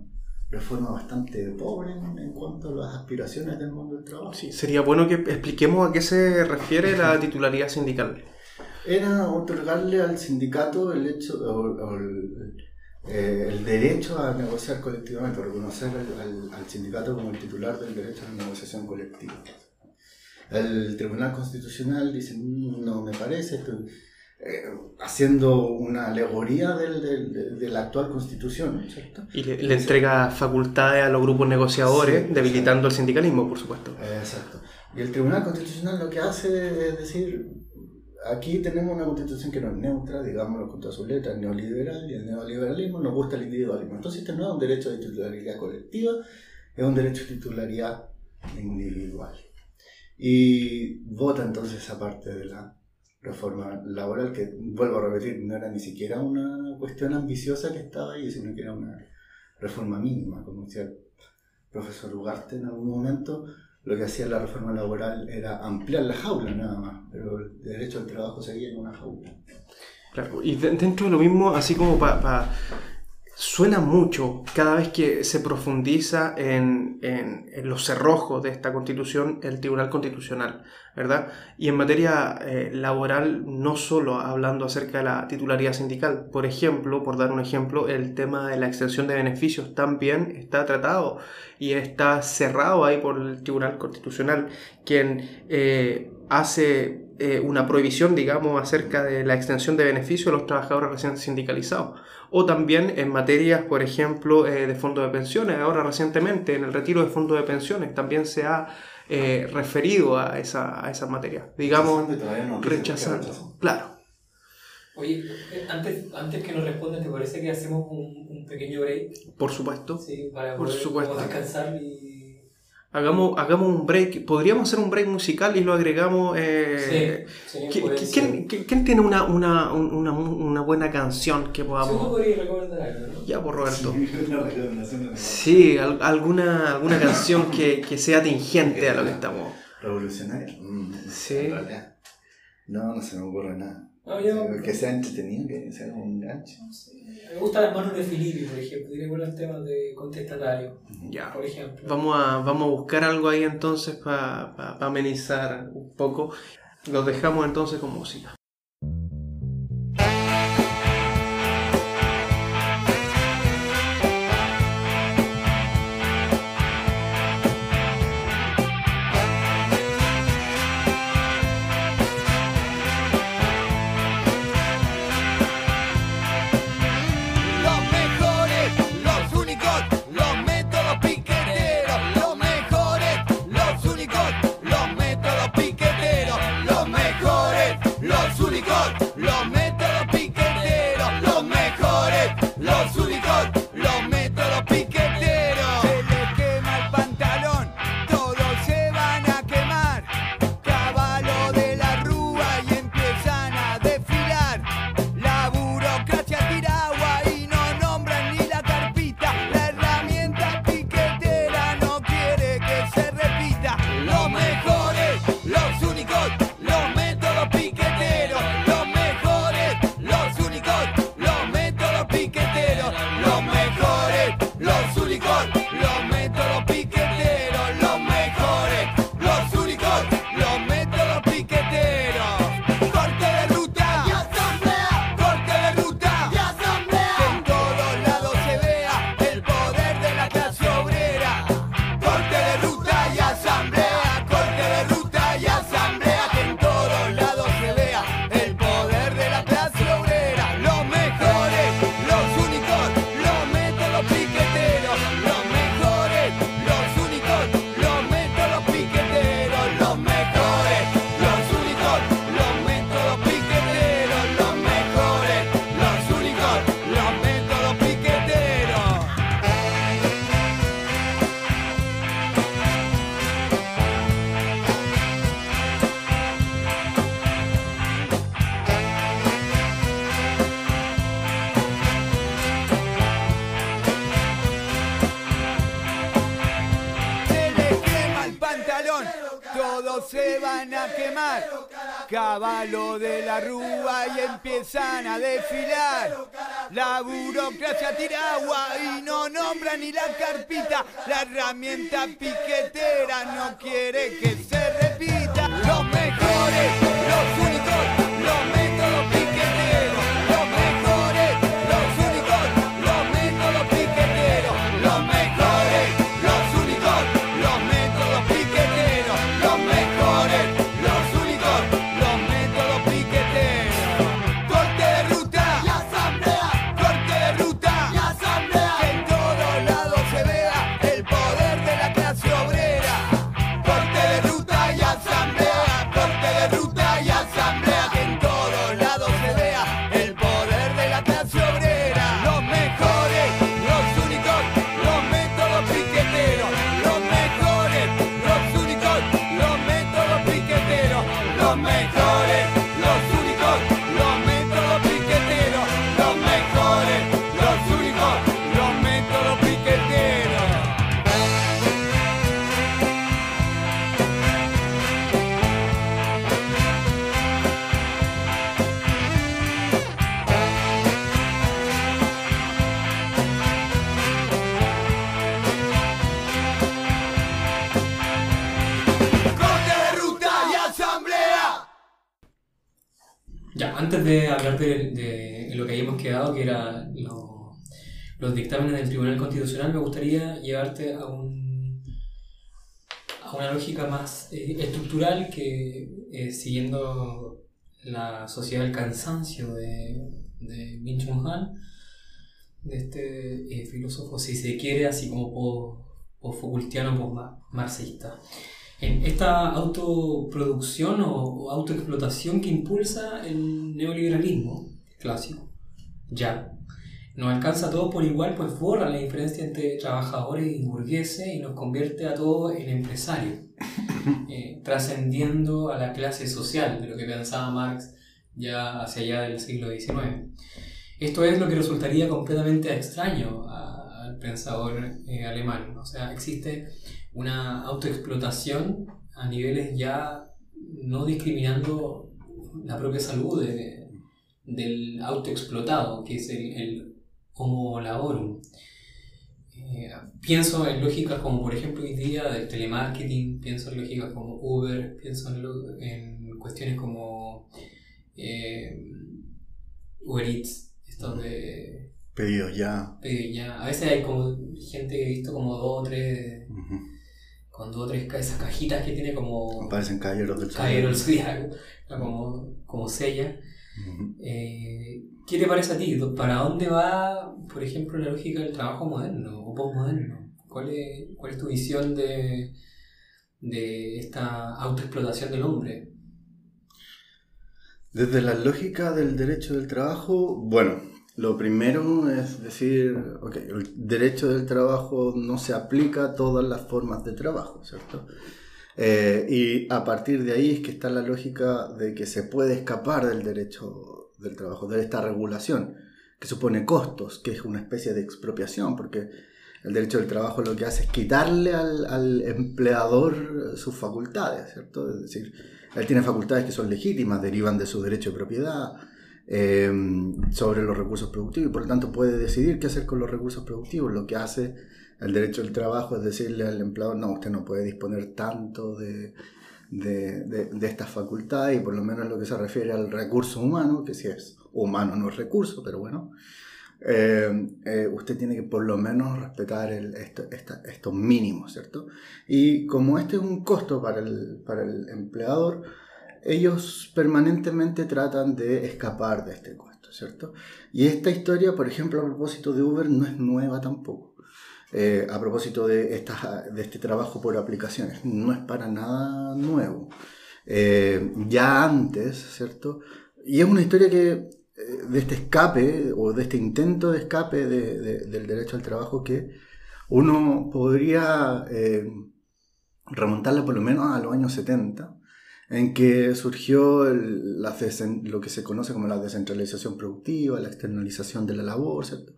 Speaker 3: reforma bastante pobre en, cuanto a las aspiraciones del mundo del trabajo.
Speaker 2: Sí, sería bueno que expliquemos a qué se refiere la titularidad sindical.
Speaker 3: Era otorgarle al sindicato el hecho, o, el, eh, el derecho a negociar colectivamente, reconocer al, al, sindicato como el titular del derecho a la negociación colectiva. El Tribunal Constitucional dice, mm, no me parece, esto, eh, haciendo una alegoría del, del, de la actual constitución. ¿cierto?
Speaker 2: Y le, le, entrega facultades a los grupos negociadores, sí, debilitando el sindicalismo, por supuesto.
Speaker 3: Exacto. Y el Tribunal Constitucional lo que hace es decir, aquí tenemos una constitución que no es neutra, digámoslo con todas sus letras, neoliberal, y el neoliberalismo nos gusta el individualismo. Entonces este no es un derecho de titularidad colectiva, es un derecho de titularidad individual. Y vota entonces esa parte de la reforma laboral, que vuelvo a repetir, no era ni siquiera una cuestión ambiciosa que estaba ahí, sino que era una reforma mínima, como decía el profesor Ugarte en algún momento, lo que hacía la reforma laboral era ampliar la jaula nada más, pero el derecho al trabajo seguía en una jaula.
Speaker 2: Claro, y dentro de lo mismo, así como para... Pa, suena mucho cada vez que se profundiza en, en, los cerrojos de esta constitución el Tribunal Constitucional, ¿verdad? Y en materia eh, laboral, no solo hablando acerca de la titularidad sindical, por ejemplo, por dar un ejemplo, el tema de la extensión de beneficios también está tratado y está cerrado ahí por el Tribunal Constitucional, quien eh, hace eh, una prohibición, digamos, acerca de la extensión de beneficios a los trabajadores recién sindicalizados. O también en materias, por ejemplo, de fondos de pensiones. Ahora recientemente, en el retiro de fondos de pensiones, también se ha eh, referido a esa, a esa materia. Digamos, no rechazando. Claro.
Speaker 1: Oye, antes, antes que nos respondas, ¿te parece que hacemos un, un pequeño break?
Speaker 2: Por supuesto.
Speaker 1: Sí, para
Speaker 2: Por
Speaker 1: poder
Speaker 2: supuesto.
Speaker 1: descansar y
Speaker 2: Hagamos, hagamos un break, podríamos hacer un break musical y lo agregamos. Eh,
Speaker 1: sí, sí,
Speaker 2: ¿quién, ¿quién, ¿quién, tiene una, una, una, una, buena canción que podamos.?
Speaker 1: Sí, recomendar algo, ¿no?
Speaker 2: Ya, por Roberto.
Speaker 3: Sí,
Speaker 2: sí al, alguna, alguna canción que, que sea tingente a lo que estamos.
Speaker 3: ¿Revolucionaria? Mm,
Speaker 2: sí.
Speaker 3: No, no se me ocurre nada.
Speaker 1: No, yo,
Speaker 3: que sea entretenido, que sea un gancho.
Speaker 1: Me gustan las manos de Filipe, por ejemplo. Tiene buenos temas de contestatario.
Speaker 2: Ya.
Speaker 1: Por ejemplo.
Speaker 2: Vamos a, vamos a buscar algo ahí entonces para pa, pa amenizar un poco. Los dejamos entonces con música.
Speaker 4: Empiezan a desfilar. La burocracia tira agua y no nombra ni la carpita. La herramienta piquetera no quiere que
Speaker 1: antes de hablar de, lo que habíamos quedado, que era lo- los dictámenes del Tribunal Constitucional, me gustaría llevarte a, un, a una lógica más eh, estructural que, eh, siguiendo la sociedad del cansancio de, de Byung-Chul Han, de este eh, filósofo, si se quiere, así como po- post-Foucaultiano, post-marxista en esta autoproducción o, o autoexplotación que impulsa el neoliberalismo clásico. Ya. Nos alcanza a todos por igual, pues borra la diferencia entre trabajadores y burgueses y nos convierte a todos en empresarios, eh, trascendiendo a la clase social de lo que pensaba Marx ya hacia allá del siglo XIX. Esto es lo que resultaría completamente extraño al pensador eh, alemán. O sea, existe una autoexplotación a niveles ya no discriminando la propia salud de- del autoexplotado, que es el, el homo laborum. Eh, pienso en lógicas como, por ejemplo, hoy día del telemarketing, pienso en lógicas como Uber, pienso en, lo- en cuestiones como eh, Uber Eats, estos de
Speaker 3: Pedidos ya.
Speaker 1: pedido ya. A veces hay como gente que he visto como dos o tres. Con dos o tres esas cajitas que tiene como
Speaker 3: Parecen caballeros del
Speaker 1: caballero
Speaker 3: Zodiaco.
Speaker 1: como, como sella. Eh, ¿Qué te parece a ti? ¿Para dónde va, por ejemplo, la lógica del trabajo moderno o postmoderno? ¿Cuál es, cuál es tu visión de, de esta autoexplotación del hombre?
Speaker 3: Desde la lógica del derecho del trabajo, bueno, lo primero es decir, ok, el derecho del trabajo no se aplica a todas las formas de trabajo, ¿cierto? Eh, y a partir de ahí es que está la lógica de que se puede escapar del derecho del trabajo, de esta regulación, que supone costos, que es una especie de expropiación, porque el derecho del trabajo lo que hace es quitarle al, al empleador sus facultades, ¿cierto? Es decir, él tiene facultades que son legítimas, derivan de su derecho de propiedad eh, sobre los recursos productivos y por lo tanto puede decidir qué hacer con los recursos productivos. Lo que hace el derecho del trabajo es decirle al empleador, no, usted no puede disponer tanto de, de, de, de estas facultades y por lo menos en lo que se refiere al recurso humano, que si es humano no es recurso, pero bueno, eh, eh, usted tiene que por lo menos respetar el, esto- esta- estos mínimos, ¿cierto? Y como este es un costo para el, para el empleador, ellos permanentemente tratan de escapar de este costo, ¿cierto? Y esta historia, por ejemplo, a propósito de Uber, no es nueva tampoco. Eh, a propósito de, esta, de este trabajo por aplicaciones, no es para nada nuevo. Eh, ya antes, ¿cierto? Y es una historia que eh, de este escape o de este intento de escape de- de- del derecho al trabajo que uno podría eh, remontarla por lo menos a los años 70, en que surgió el- la lo que se conoce como la descentralización productiva, la externalización de la labor, ¿cierto?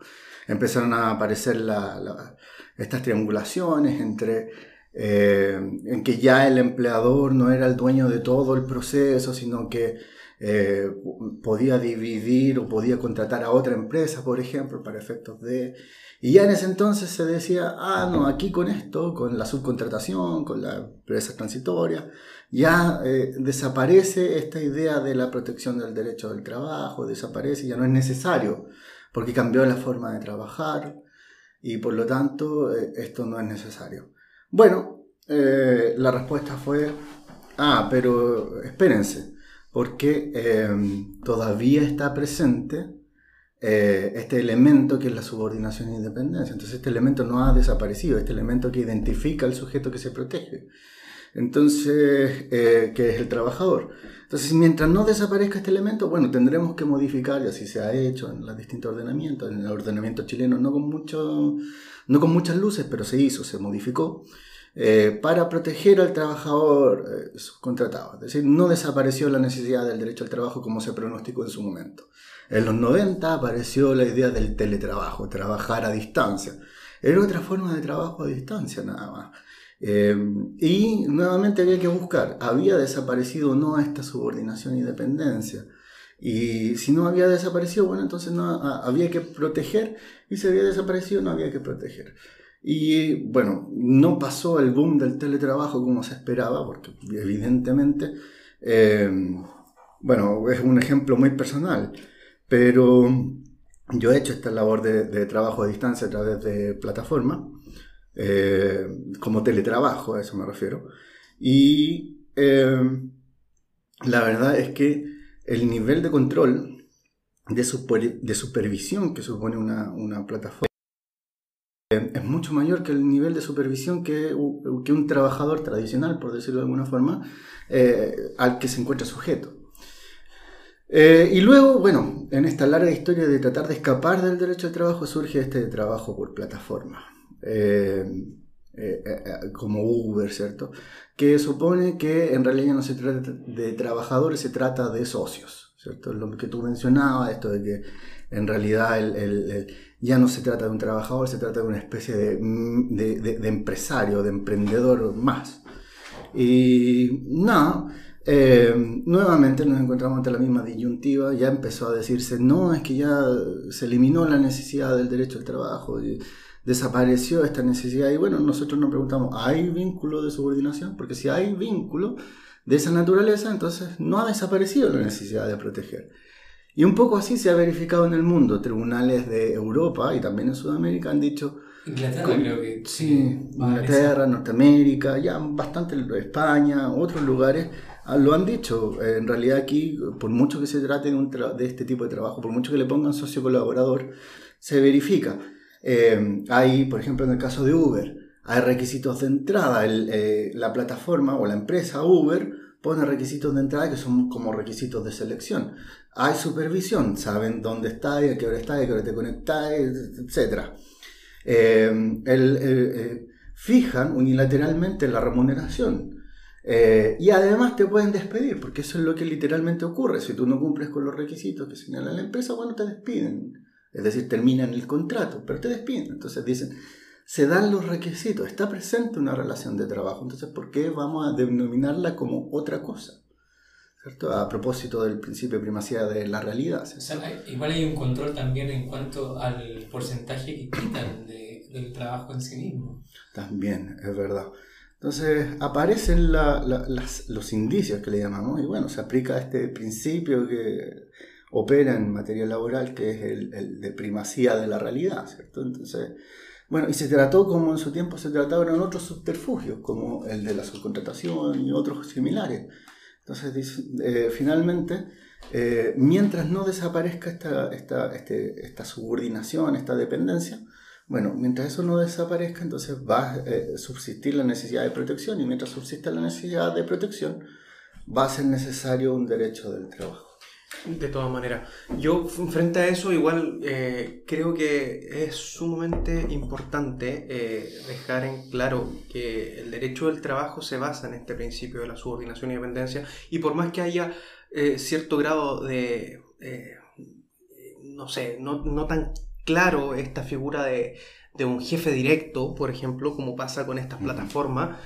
Speaker 3: Empezaron a aparecer la- la- estas triangulaciones entre eh, en que ya el empleador no era el dueño de todo el proceso, sino que eh, podía dividir o podía contratar a otra empresa, por ejemplo, para efectos de... Y ya en ese entonces se decía, ah, no, aquí con esto, con la subcontratación, con la empresa transitoria, ya eh, desaparece esta idea de la protección del derecho del trabajo, desaparece, ya no es necesario, porque cambió la forma de trabajar y por lo tanto eh, esto no es necesario. Bueno, eh, la respuesta fue, ah, pero espérense, porque todavía está presente este elemento que es la subordinación e independencia. Entonces este elemento no ha desaparecido, este elemento que identifica al sujeto que se protege entonces, eh, que es el trabajador. Entonces, mientras no desaparezca este elemento, bueno, tendremos que modificar, y así se ha hecho en los distintos ordenamientos, en el ordenamiento chileno, no con, mucho, no con muchas luces, pero se hizo, se modificó, eh, para proteger al trabajador eh, subcontratado. Es decir, no desapareció la necesidad del derecho al trabajo como se pronosticó en su momento. En los 90 apareció la idea del teletrabajo, trabajar a distancia. Era otra forma de trabajo a distancia nada más. Eh, y nuevamente había que buscar, ¿había desaparecido o no esta subordinación y dependencia? Y si no había desaparecido, bueno, entonces no ah, había que proteger, y si había desaparecido, no había que proteger. Y bueno, no pasó el boom del teletrabajo como se esperaba, porque evidentemente, eh, bueno, es un ejemplo muy personal, pero yo he hecho esta labor de, de trabajo a distancia a través de plataforma eh, como teletrabajo, a eso me refiero. Y eh, la verdad es que el nivel de control, de, supervisión que supone una, plataforma, eh, es mucho mayor que el nivel de supervisión que un trabajador tradicional, por decirlo de alguna forma, al que se encuentra sujeto. y luego, bueno, en esta larga historia de tratar de escapar del derecho al trabajo surge este trabajo por plataforma. Eh, eh, eh, como Uber, ¿cierto? Que supone que en realidad no se trata de trabajadores, se trata de socios, ¿cierto? Lo que tú mencionabas, esto de que en realidad el, ya no se trata de un trabajador, se trata de una especie de, de, empresario, de emprendedor más. Y no, nuevamente nos encontramos ante la misma disyuntiva, ya empezó a decirse, no, es que ya se eliminó la necesidad del derecho al trabajo. Y, desapareció esta necesidad. Y bueno, nosotros nos preguntamos, ¿hay vínculo de subordinación? Porque si hay vínculo de esa naturaleza, entonces no ha desaparecido la necesidad de proteger. Y un poco así se ha verificado en el mundo. Tribunales de Europa y también en Sudamérica han dicho...
Speaker 1: Inglaterra creo que...
Speaker 3: Sí, Inglaterra, Norteamérica, ya bastante España, otros lugares ah, lo han dicho. En realidad aquí, por mucho que se trate de, de este tipo de trabajo, por mucho que le pongan socio colaborador, se verifica. Eh, hay, por ejemplo, en el caso de Uber, hay requisitos de entrada. Eh, la plataforma o la empresa Uber pone requisitos de entrada que son como requisitos de selección. Hay supervisión, saben dónde está, a qué hora está, a qué hora te conectas, etc. Eh, fijan unilateralmente la remuneración. y además te pueden despedir, porque eso es lo que literalmente ocurre. Si tú no cumples con los requisitos que señala la empresa, bueno, te despiden. Es decir, terminan el contrato, pero te despiden. Entonces dicen, se dan los requisitos, está presente una relación de trabajo. Entonces, ¿por qué vamos a denominarla como otra cosa? ¿Cierto? A propósito del principio de primacía de la realidad.
Speaker 1: igual hay un control también en cuanto al porcentaje que quitan del trabajo en sí mismo.
Speaker 3: También, es verdad. Entonces aparecen los indicios que le llamamos y bueno, se aplica este principio que opera en materia laboral, que es el, de primacía de la realidad, ¿cierto? Entonces, bueno, y se trató como en su tiempo se trataron otros subterfugios, como el de la subcontratación y otros similares. Entonces, eh, finalmente, eh, mientras no desaparezca esta, esta, este, esta subordinación, esta dependencia, bueno, mientras eso no desaparezca, entonces va a eh, subsistir la necesidad de protección y mientras subsista la necesidad de protección, va a ser necesario un derecho del trabajo.
Speaker 2: De todas maneras, yo frente a eso igual eh, creo que es sumamente importante eh, dejar en claro que el derecho del trabajo se basa en este principio de la subordinación y dependencia y por más que haya eh, cierto grado de, no sé, no, no, tan claro esta figura de, un jefe directo, por ejemplo, como pasa con estas plataformas,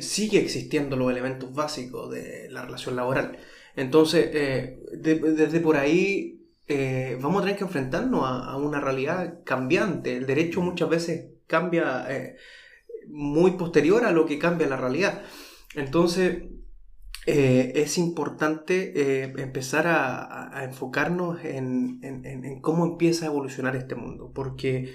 Speaker 2: sigue existiendo los elementos básicos de la relación laboral. Entonces, eh, desde por ahí eh, vamos a tener que enfrentarnos a, una realidad cambiante. El derecho muchas veces cambia muy posterior a lo que cambia la realidad. Entonces, eh, es importante eh, empezar a, enfocarnos en, cómo empieza a evolucionar este mundo, porque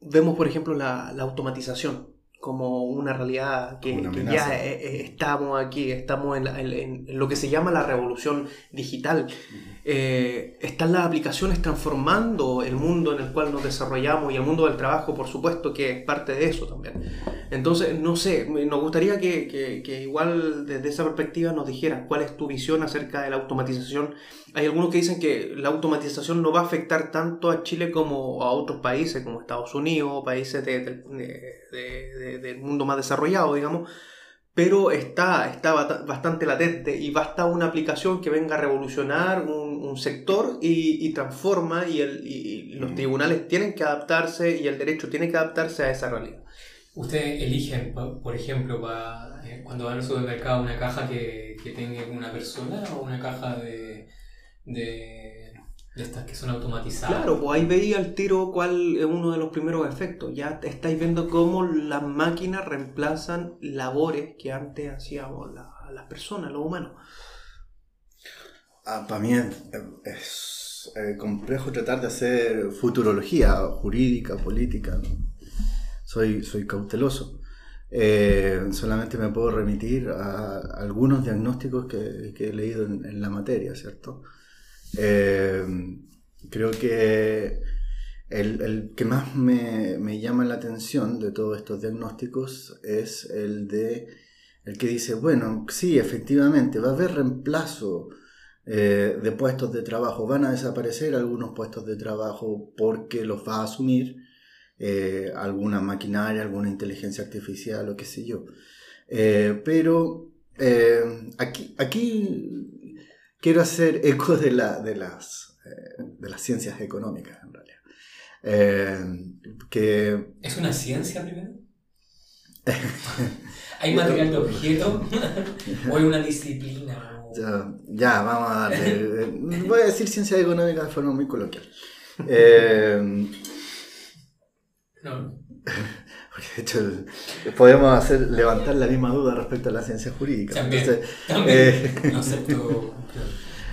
Speaker 2: vemos, por ejemplo, la, automatización como una realidad que, ya eh, estamos aquí, estamos en, lo que se llama la revolución digital. Están las aplicaciones transformando el mundo en el cual nos desarrollamos y el mundo del trabajo, por supuesto, que es parte de eso también. Entonces, no sé, nos gustaría que, igual desde esa perspectiva nos dijeras cuál es tu visión acerca de la automatización. Hay algunos que dicen que la automatización no va a afectar tanto a Chile como a otros países, como Estados Unidos, países del mundo más desarrollado, digamos, pero está, está bastante latente y basta una aplicación que venga a revolucionar sector y, transforma y, el, y los mm. tribunales tienen que adaptarse y el derecho tiene que adaptarse a esa realidad.
Speaker 1: Ustedes eligen, por ejemplo, eh, cuando van al supermercado una caja que, que tenga una persona o una caja de, de, estas que son automatizadas.
Speaker 2: Claro, pues ahí veía el tiro cuál es uno de los primeros efectos. Ya estáis viendo cómo las máquinas reemplazan labores que antes hacíamos las personas, los humanos.
Speaker 3: Ah, para mí es, eh, complejo tratar de hacer futurología jurídica, política. ¿no? soy, cauteloso. Eh, solamente me puedo remitir a algunos diagnósticos que, he leído en, la materia, ¿cierto? Eh, creo que el, que más me, llama la atención de todos estos diagnósticos es el de el que dice, bueno, sí, efectivamente, va a haber reemplazo eh, de puestos de trabajo, van a desaparecer algunos puestos de trabajo porque los va a asumir eh, alguna maquinaria, alguna inteligencia artificial o qué sé yo. Eh, pero eh, aquí, aquí quiero hacer eco de, la, de, las, de las ciencias económicas, en realidad. que...
Speaker 1: ¿Es una ciencia primero? ¿Hay material de objeto? ¿O hay una disciplina?
Speaker 3: Ya, ya, vamos a darle. Voy a decir ciencia económica de forma muy coloquial. Eh, no. Porque de hecho podemos hacer, levantar la misma duda respecto a la ciencia jurídica. entonces, eh,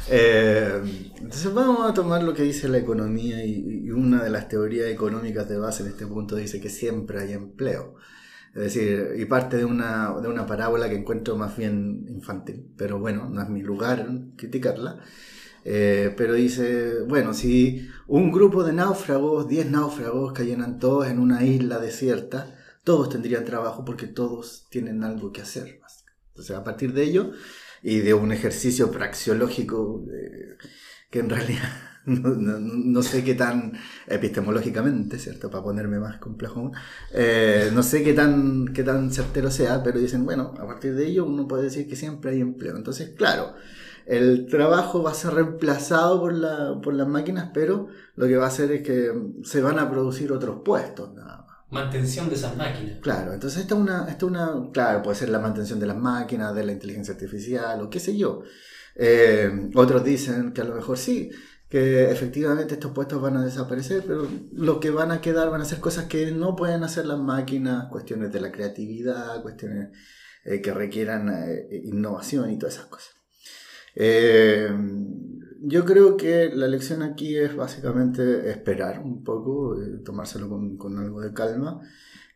Speaker 3: eh, entonces vamos a tomar lo que dice la economía y, una de las teorías económicas de base en este punto dice que siempre hay empleo. Es decir, y parte de una, de una parábola que encuentro más bien infantil, pero bueno, no es mi lugar criticarla. Eh, pero dice, bueno, si un grupo de náufragos, 10 náufragos cayeran todos en una isla desierta, todos tendrían trabajo porque todos tienen algo que hacer. Entonces, a partir de ello, y de un ejercicio praxiológico eh, que en realidad no, sé qué tan epistemológicamente, ¿cierto? Para ponerme más complejo, eh, no sé qué tan, qué tan certero sea, pero dicen, bueno, a partir de ello uno puede decir que siempre hay empleo. Entonces, claro, el trabajo va a ser reemplazado por, la, por las máquinas, pero lo que va a hacer es que se van a producir otros puestos nada más.
Speaker 1: Mantención de esas máquinas.
Speaker 3: Claro, entonces esta es una, esta una, claro, puede ser la mantención de las máquinas, de la inteligencia artificial o qué sé yo. Eh, otros dicen que a lo mejor sí, que efectivamente estos puestos van a desaparecer, pero lo que van a quedar van a ser cosas que no pueden hacer las máquinas, cuestiones de la creatividad, cuestiones eh, que requieran eh, innovación y todas esas cosas. Eh, yo creo que la lección aquí es básicamente esperar un poco, eh, tomárselo con, algo de calma,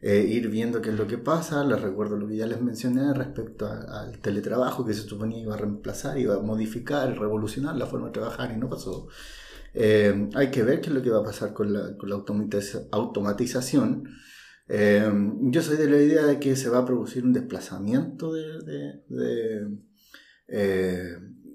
Speaker 3: eh, ir viendo qué es lo que pasa. Les recuerdo lo que ya les mencioné respecto al teletrabajo que se suponía iba a reemplazar, iba a modificar, revolucionar la forma de trabajar y no pasó. hay que ver qué es lo que va a pasar con la, con la automatización. yo soy de la idea de que se va a producir un desplazamiento de, de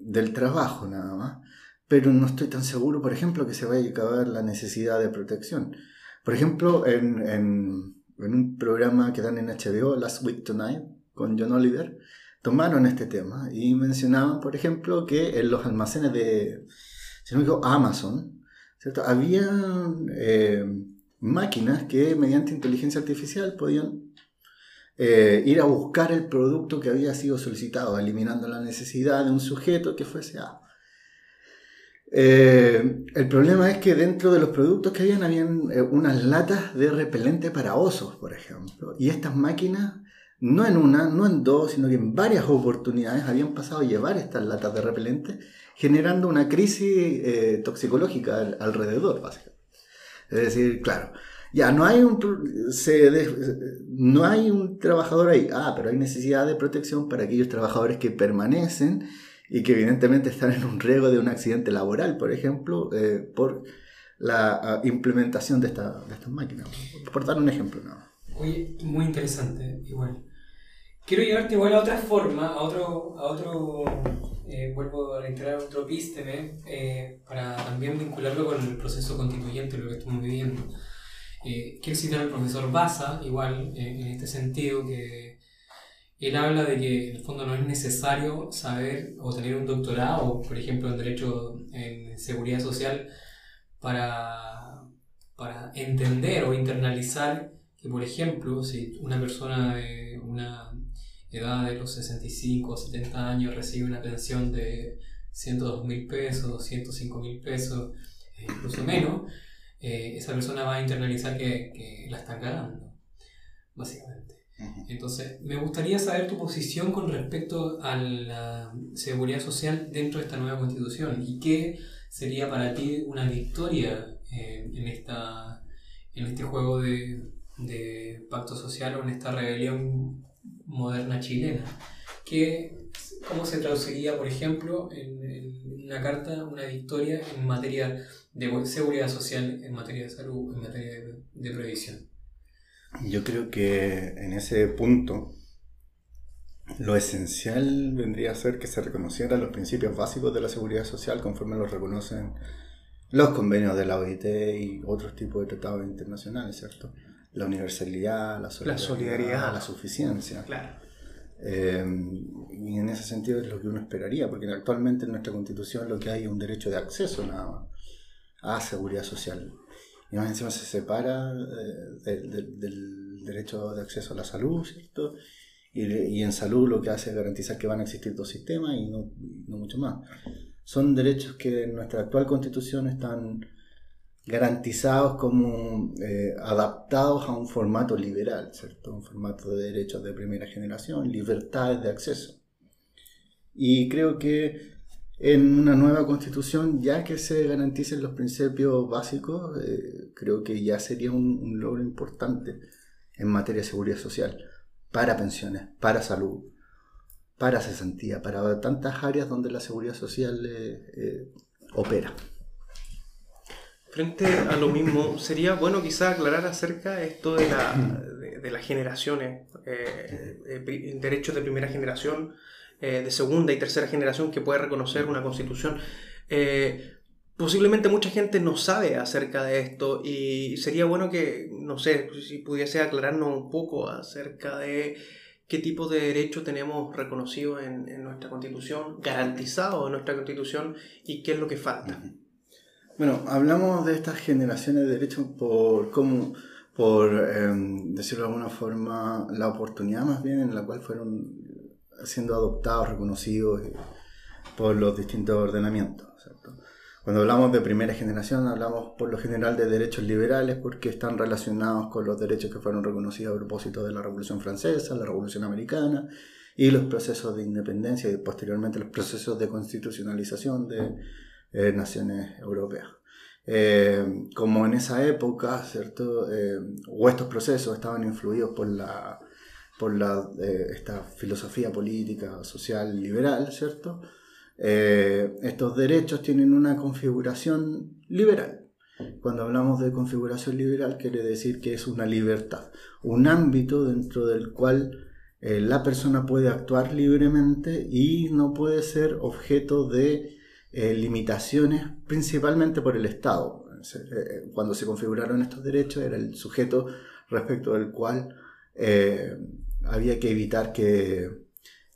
Speaker 3: del trabajo nada más, pero no estoy tan seguro, por ejemplo, que se vaya a acabar la necesidad de protección. Por ejemplo, en, un programa que dan en HBO, Last Week Tonight, con John Oliver, tomaron este tema y mencionaban, por ejemplo, que en los almacenes de, si me Amazon, ¿cierto? Había eh, máquinas que mediante inteligencia artificial podían eh, ir a buscar el producto que había sido solicitado, eliminando la necesidad de un sujeto que fuese A. Eh, el problema es que dentro de los productos que habían, habían eh, unas latas de repelente para osos, por ejemplo. Y estas máquinas, no en una, no en dos, sino que en varias oportunidades habían pasado a llevar estas latas de repelente, generando una crisis eh, toxicológica alrededor, básicamente. Es decir, claro, ya no hay un no hay un trabajador ahí. Ah, pero hay necesidad de protección para aquellos trabajadores que permanecen y que evidentemente están en un riesgo de un accidente laboral, por ejemplo, eh, por la ah, implementación de, esta, de estas máquinas. Por dar un ejemplo. ¿no?
Speaker 1: Oye, muy interesante, igual. Quiero llevarte igual a otra forma, a otro, a otro eh, vuelvo a reiterar otro písteme, eh, para también vincularlo con el proceso constituyente, lo que estamos viviendo. quiero citar al profesor Baza, igual, en este sentido, que él habla de que en el fondo no es necesario saber o tener un doctorado, por ejemplo, en Derecho en Seguridad Social, para, para entender o internalizar que, por ejemplo, si una persona de una edad de los 65 o 70 años recibe una pensión de 102 mil pesos, 205 mil pesos, eh, incluso menos, eh, esa persona va a internalizar que, que la están cagando, básicamente. Entonces, me gustaría saber tu posición con respecto a la seguridad social dentro de esta nueva constitución y qué sería para ti una victoria eh, en, esta, en este juego de, de, pacto social o en esta rebelión moderna chilena. ¿Qué, ¿Cómo se traduciría, por ejemplo, en, una carta una victoria en materia de seguridad social, en materia de salud, en materia de, de previsión?
Speaker 3: Yo creo que en ese punto lo esencial vendría a ser que se reconocieran los principios básicos de la seguridad social conforme los reconocen los convenios de la OIT y otros tipos de tratados internacionales, ¿cierto? La universalidad, la solidaridad, la, suficiencia.
Speaker 1: Claro.
Speaker 3: Eh, y en ese sentido es lo que uno esperaría, porque actualmente en nuestra constitución lo que hay es un derecho de acceso nada más a seguridad social y más encima se separa eh, del derecho de acceso a la salud, ¿cierto? Y, en salud lo que hace es garantizar que van a existir dos sistemas y no, no mucho más. Son derechos que en nuestra actual constitución están garantizados como eh, adaptados a un formato liberal, ¿cierto? Un formato de derechos de primera generación, libertades de acceso. Y creo que en una nueva constitución, ya que se garanticen los principios básicos, eh, creo que ya sería un, logro importante en materia de seguridad social, para pensiones, para salud, para cesantía, para tantas áreas donde la seguridad social eh, eh, opera.
Speaker 2: Frente a lo mismo, sería bueno quizá aclarar acerca esto de, de, las generaciones, derechos de primera generación, eh, de segunda y tercera generación que puede reconocer una constitución. Eh, posiblemente mucha gente no sabe acerca de esto y sería bueno que, no sé, si pudiese aclararnos un poco acerca de qué tipo de derecho tenemos reconocido en, nuestra constitución, garantizado en nuestra constitución y qué es lo que falta.
Speaker 3: Bueno, hablamos de estas generaciones de derechos por cómo, por em, decirlo de alguna forma, la oportunidad más bien en la cual fueron siendo adoptados, reconocidos eh, por los distintos ordenamientos. Cuando hablamos de primera generación, hablamos por lo general de derechos liberales porque están relacionados con los derechos que fueron reconocidos a propósito de la Revolución Francesa, la Revolución Americana y los procesos de independencia y posteriormente los procesos de constitucionalización de eh, naciones europeas. Eh, como en esa época, ¿cierto? o estos procesos estaban influidos por la por la, eh, esta filosofía política, social, liberal, ¿cierto? Eh, estos derechos tienen una configuración liberal. Cuando hablamos de configuración liberal quiere decir que es una libertad, un ámbito dentro del cual eh, la persona puede actuar libremente y no puede ser objeto de limitaciones principalmente por el Estado. Cuando se configuraron estos derechos era el sujeto respecto del cual había que evitar que,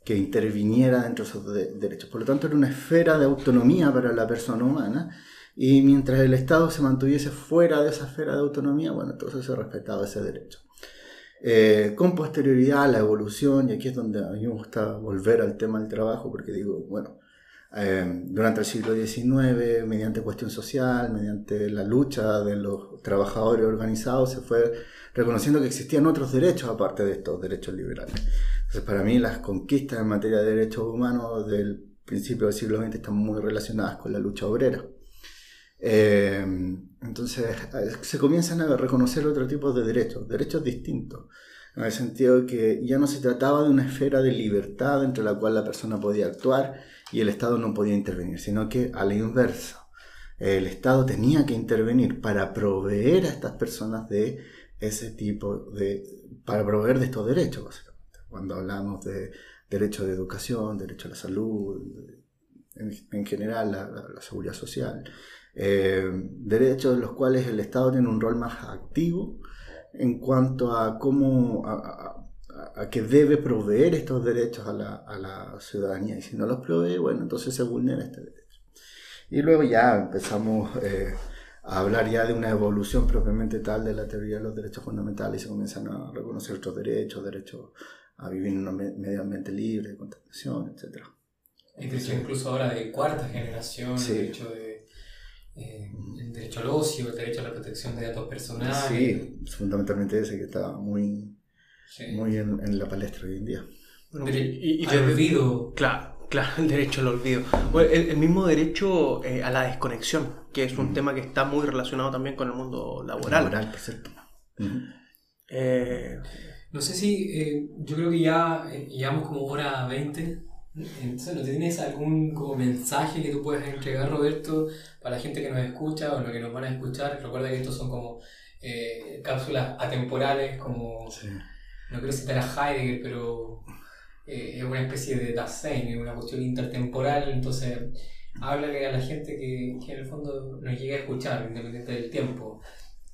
Speaker 3: que interviniera dentro de esos derechos. Por lo tanto, era una esfera de autonomía para la persona humana Y mientras el Estado se mantuviese fuera de esa esfera de autonomía, bueno, entonces se respetaba ese derecho. Eh, con posterioridad la evolución, y aquí es donde a mí me gusta volver al tema del trabajo, porque digo, bueno, eh, durante el siglo XIX, mediante cuestión social, mediante la lucha de los trabajadores organizados, se fue reconociendo que existían otros derechos aparte de estos derechos liberales. Entonces, para mí, las conquistas en materia de derechos humanos del principio del siglo XX están muy relacionadas con la lucha obrera. Eh, entonces, se comienzan a reconocer otro tipo de derechos, derechos distintos, en el sentido de que ya no se trataba de una esfera de libertad entre la cual la persona podía actuar y el Estado no podía intervenir, sino que a la inversa, el Estado tenía que intervenir para proveer a estas personas de ese tipo de, para proveer de estos derechos, básicamente. Cuando hablamos de derecho de educación, derecho a la salud, en, general la, seguridad social, eh, derechos en los cuales el Estado tiene un rol más activo en cuanto a cómo, que debe proveer estos derechos a la, a la, ciudadanía y si no los provee, bueno, entonces se vulnera este derecho. Y luego ya empezamos eh, a hablar ya de una evolución propiamente tal de la teoría de los derechos fundamentales y se comienzan a reconocer otros derechos, derechos a vivir en un medio ambiente libre, de contaminación, etc.
Speaker 1: incluso ahora de cuarta generación, el derecho de eh, el derecho al ocio, el derecho a la protección de datos personales.
Speaker 3: Sí, fundamentalmente ese que está muy muy en, la palestra hoy en día.
Speaker 1: y, el olvido.
Speaker 2: Claro, claro, el derecho al olvido. el, mismo derecho eh, a la desconexión, que es un tema que está muy relacionado también con el mundo laboral.
Speaker 3: Laboral, perfecto.
Speaker 1: Eh, no sé si, eh, yo creo que ya llevamos como hora 20. Entonces, ¿no tienes algún como mensaje que tú puedas entregar, Roberto, para la gente que nos escucha o lo que nos van a escuchar? Recuerda que estos son como cápsulas atemporales, como no quiero citar a Heidegger, pero eh, es una especie de Dasein, es una cuestión intertemporal, entonces háblale a la gente que, que, en el fondo nos llegue a escuchar, independiente del tiempo.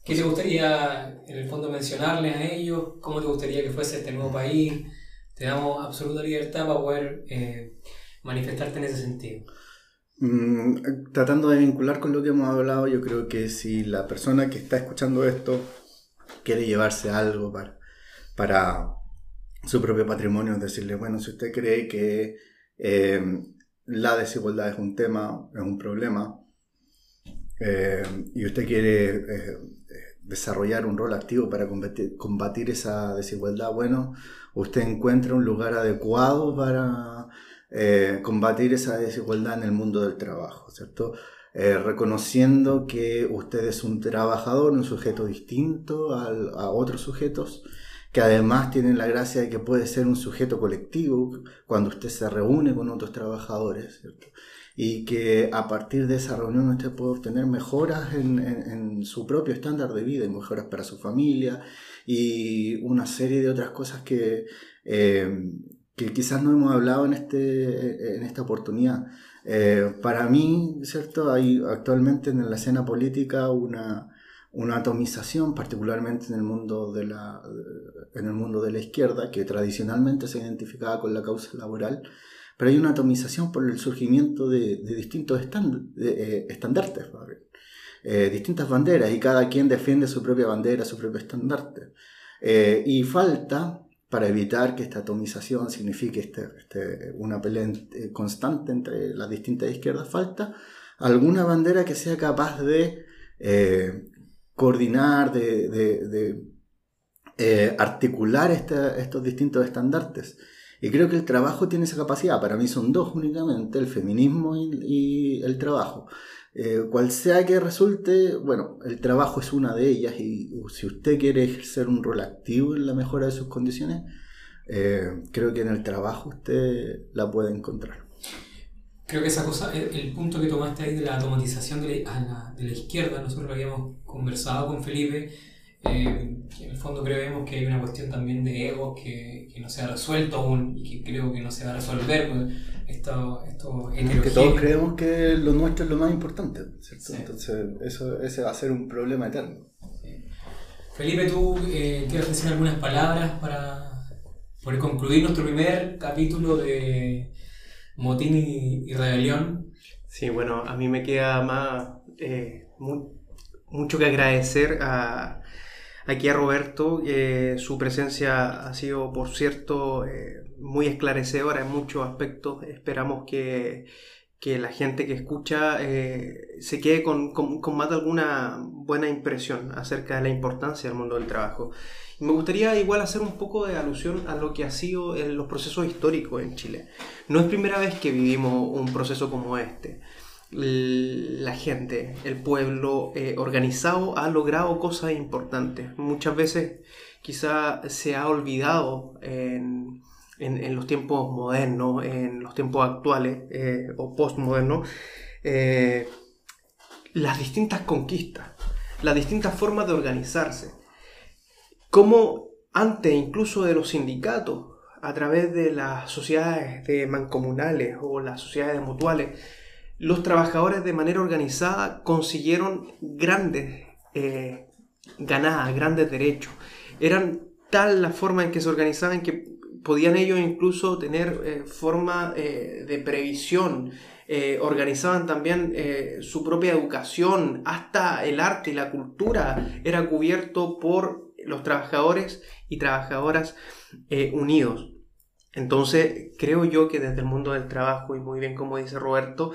Speaker 1: ¿Qué te gustaría en el fondo mencionarles a ellos? ¿Cómo te gustaría que fuese este nuevo país? Te damos absoluta libertad para poder eh, manifestarte en ese sentido.
Speaker 3: Mm, tratando de vincular con lo que hemos hablado, yo creo que si la persona que está escuchando esto quiere llevarse algo para, para su propio patrimonio, decirle, bueno, si usted cree que eh, la desigualdad es un tema, es un problema, eh, y usted quiere eh, desarrollar un rol activo para combatir, combatir, esa desigualdad, bueno, usted encuentra un lugar adecuado para combatir esa desigualdad en el mundo del trabajo, ¿cierto? reconociendo que usted es un trabajador, un sujeto distinto a otros sujetos, que además tienen la gracia de que puede ser un sujeto colectivo cuando usted se reúne con otros trabajadores, y que a partir de esa reunión usted puede obtener mejoras en, su propio estándar de vida y mejoras para su familia y una serie de otras cosas que, eh, que quizás no hemos hablado en, este, en esta oportunidad. Eh, para mí, ¿cierto? Hay actualmente en la escena política una, una atomización, particularmente en el mundo de la, en el mundo de la izquierda, que tradicionalmente se identificaba con la causa laboral, pero hay una atomización por el surgimiento de, distintos eh, estandartes, eh, distintas banderas, y cada quien defiende su propia bandera, su propio estandarte. Eh, y falta, para evitar que esta atomización signifique este, este, una pelea constante entre las distintas izquierdas, falta alguna bandera que sea capaz de coordinar, de, eh, articular estos distintos estandartes. Y creo que el trabajo tiene esa capacidad. Para mí son dos únicamente, el feminismo y, el trabajo. Eh, cual sea que resulte, bueno, el trabajo es una de ellas y si usted quiere ejercer un rol activo en la mejora de sus condiciones, eh, creo que en el trabajo usted la puede encontrar.
Speaker 1: Creo que esa cosa, el, punto que tomaste ahí de la automatización de la, de la izquierda, nosotros lo habíamos conversado con Felipe, eh, en el fondo creemos que hay una cuestión también de ego que, que, no se ha resuelto aún y que creo que no se va a resolver. Pues, esto, esto
Speaker 3: que todos creemos que lo nuestro es lo más importante, ¿cierto? Entonces eso, ese va a ser un problema eterno.
Speaker 1: Felipe, ¿tú eh, quieres decir algunas palabras para, para concluir nuestro primer capítulo de Motín y, Rebelión.
Speaker 2: Sí, bueno, a mí me queda más eh, mu- mucho que agradecer a, aquí a Roberto. eh, su presencia ha sido, por cierto, eh, muy esclarecedora en muchos aspectos. Esperamos que, que la gente que escucha eh, se quede con, con- con más de alguna buena impresión acerca de la importancia del mundo del trabajo. Y me gustaría igual hacer un poco de alusión a lo que ha sido en los procesos históricos en Chile. No es primera vez que vivimos un proceso como este. La gente, el pueblo eh, organizado ha logrado cosas importantes. Muchas veces quizá se ha olvidado en, en- en los tiempos modernos, en los tiempos actuales eh, o postmodernos, eh, las distintas conquistas, las distintas formas de organizarse. Como antes incluso de los sindicatos, a través de las sociedades de mancomunales o las sociedades mutuales, los trabajadores de manera organizada consiguieron grandes eh, ganadas, grandes derechos. Eran tal la forma en que se organizaban que podían ellos incluso tener eh, forma eh, de previsión. eh, organizaban también su propia educación, hasta el arte y la cultura era cubierto por los trabajadores y trabajadoras unidos. Entonces, creo yo que desde el mundo del trabajo, y muy bien como dice Roberto,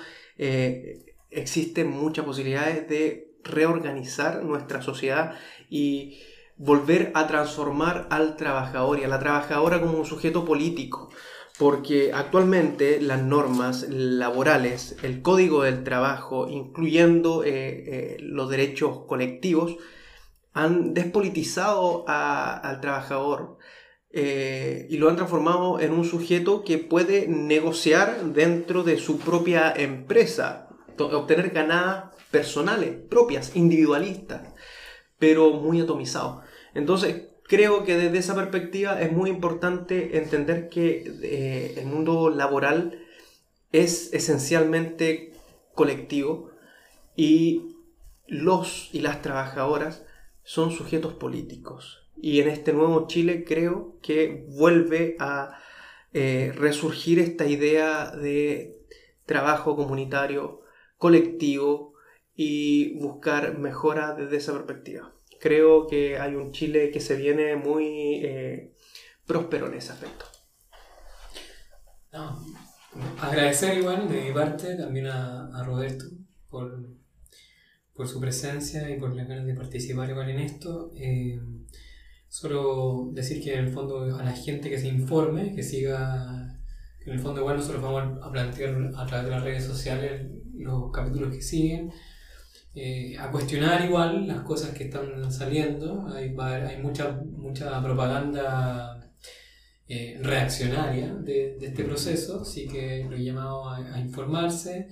Speaker 2: existen muchas posibilidades de reorganizar nuestra sociedad y volver a transformar al trabajador y a la trabajadora como un sujeto político. Porque actualmente las normas laborales, el código del trabajo, incluyendo eh, eh, los derechos colectivos, han despolitizado al trabajador eh, y lo han transformado en un sujeto que puede negociar dentro de su propia empresa, obtener ganadas personales, propias, individualistas, pero muy atomizado. Entonces, creo que desde esa perspectiva es muy importante entender que eh, el mundo laboral es esencialmente colectivo y los y las trabajadoras son sujetos políticos. Y en este nuevo Chile creo que vuelve a eh, resurgir esta idea de trabajo comunitario, colectivo y buscar mejora desde esa perspectiva. Creo que hay un Chile que se viene muy eh, próspero en ese aspecto.
Speaker 1: No, agradecer igual de mi parte también a, a Roberto por, por su presencia y por las ganas de participar igual en esto. Eh, solo decir que en el fondo a la gente que se informe, que siga, que en el fondo igual nosotros vamos a plantear a través de las redes sociales los capítulos que siguen. Eh, a cuestionar igual las cosas que están saliendo. Hay, hay mucha, mucha propaganda eh, reaccionaria de, de este proceso, así que lo he llamado a, a informarse.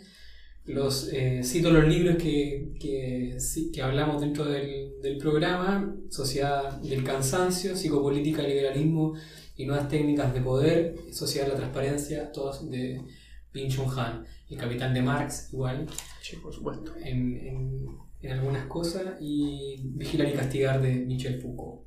Speaker 1: Los, eh, cito los libros que, que, que hablamos dentro del, del programa, Sociedad del Cansancio, Psicopolítica, Liberalismo y Nuevas Técnicas de Poder, Sociedad de la Transparencia, todos de Pin Chun Han, El Capitán de Marx, igual,
Speaker 2: Sí, por supuesto.
Speaker 1: en, en, en algunas cosas, y Vigilar y Castigar de Michel Foucault.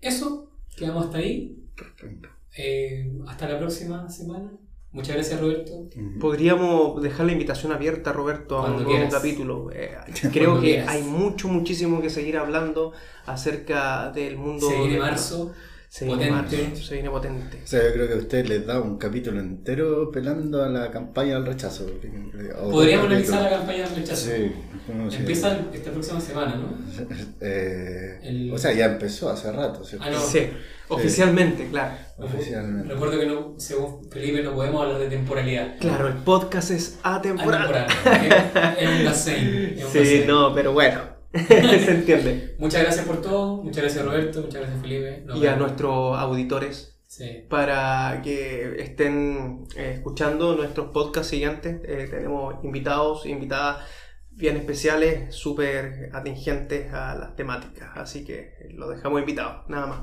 Speaker 1: Eso, quedamos hasta ahí.
Speaker 3: Perfecto.
Speaker 1: Eh, hasta la próxima semana. Muchas gracias, Roberto.
Speaker 2: Podríamos dejar la invitación abierta, Roberto, a
Speaker 1: Cuando
Speaker 2: un nuevo capítulo. Eh, creo
Speaker 1: Cuando
Speaker 2: que
Speaker 1: quieras.
Speaker 2: hay mucho, muchísimo que seguir hablando acerca del mundo.
Speaker 1: Se viene
Speaker 2: del-
Speaker 1: marzo.
Speaker 2: Se viene
Speaker 1: potente.
Speaker 2: marzo, se viene potente.
Speaker 3: O sea, yo creo que a usted les da un capítulo entero pelando a la campaña del rechazo.
Speaker 1: Podríamos
Speaker 3: dos
Speaker 1: analizar la campaña del rechazo.
Speaker 3: Sí. no sé.
Speaker 1: Empieza esta próxima semana, ¿no?
Speaker 3: Eh,
Speaker 1: El-
Speaker 3: O sea, ya empezó hace rato, ¿cierto?
Speaker 1: Ah, no.
Speaker 2: Sí, oficialmente, claro.
Speaker 3: Oficialmente.
Speaker 1: Recuerdo que no, según Felipe no podemos hablar de temporalidad.
Speaker 2: Claro, el podcast es atemporal.
Speaker 1: Atemporal. Es- un gasein, es un
Speaker 2: Sí, no, pero bueno, se entiende.
Speaker 1: Muchas gracias por todo. Muchas gracias, Roberto. Muchas gracias, Felipe. Nos
Speaker 2: Y a nuestros auditores,
Speaker 1: Sí.
Speaker 2: para que estén eh, escuchando nuestros podcasts siguientes, eh, tenemos invitados, invitadas bien especiales, súper atingentes a las temáticas. Así que los dejamos invitados, nada más.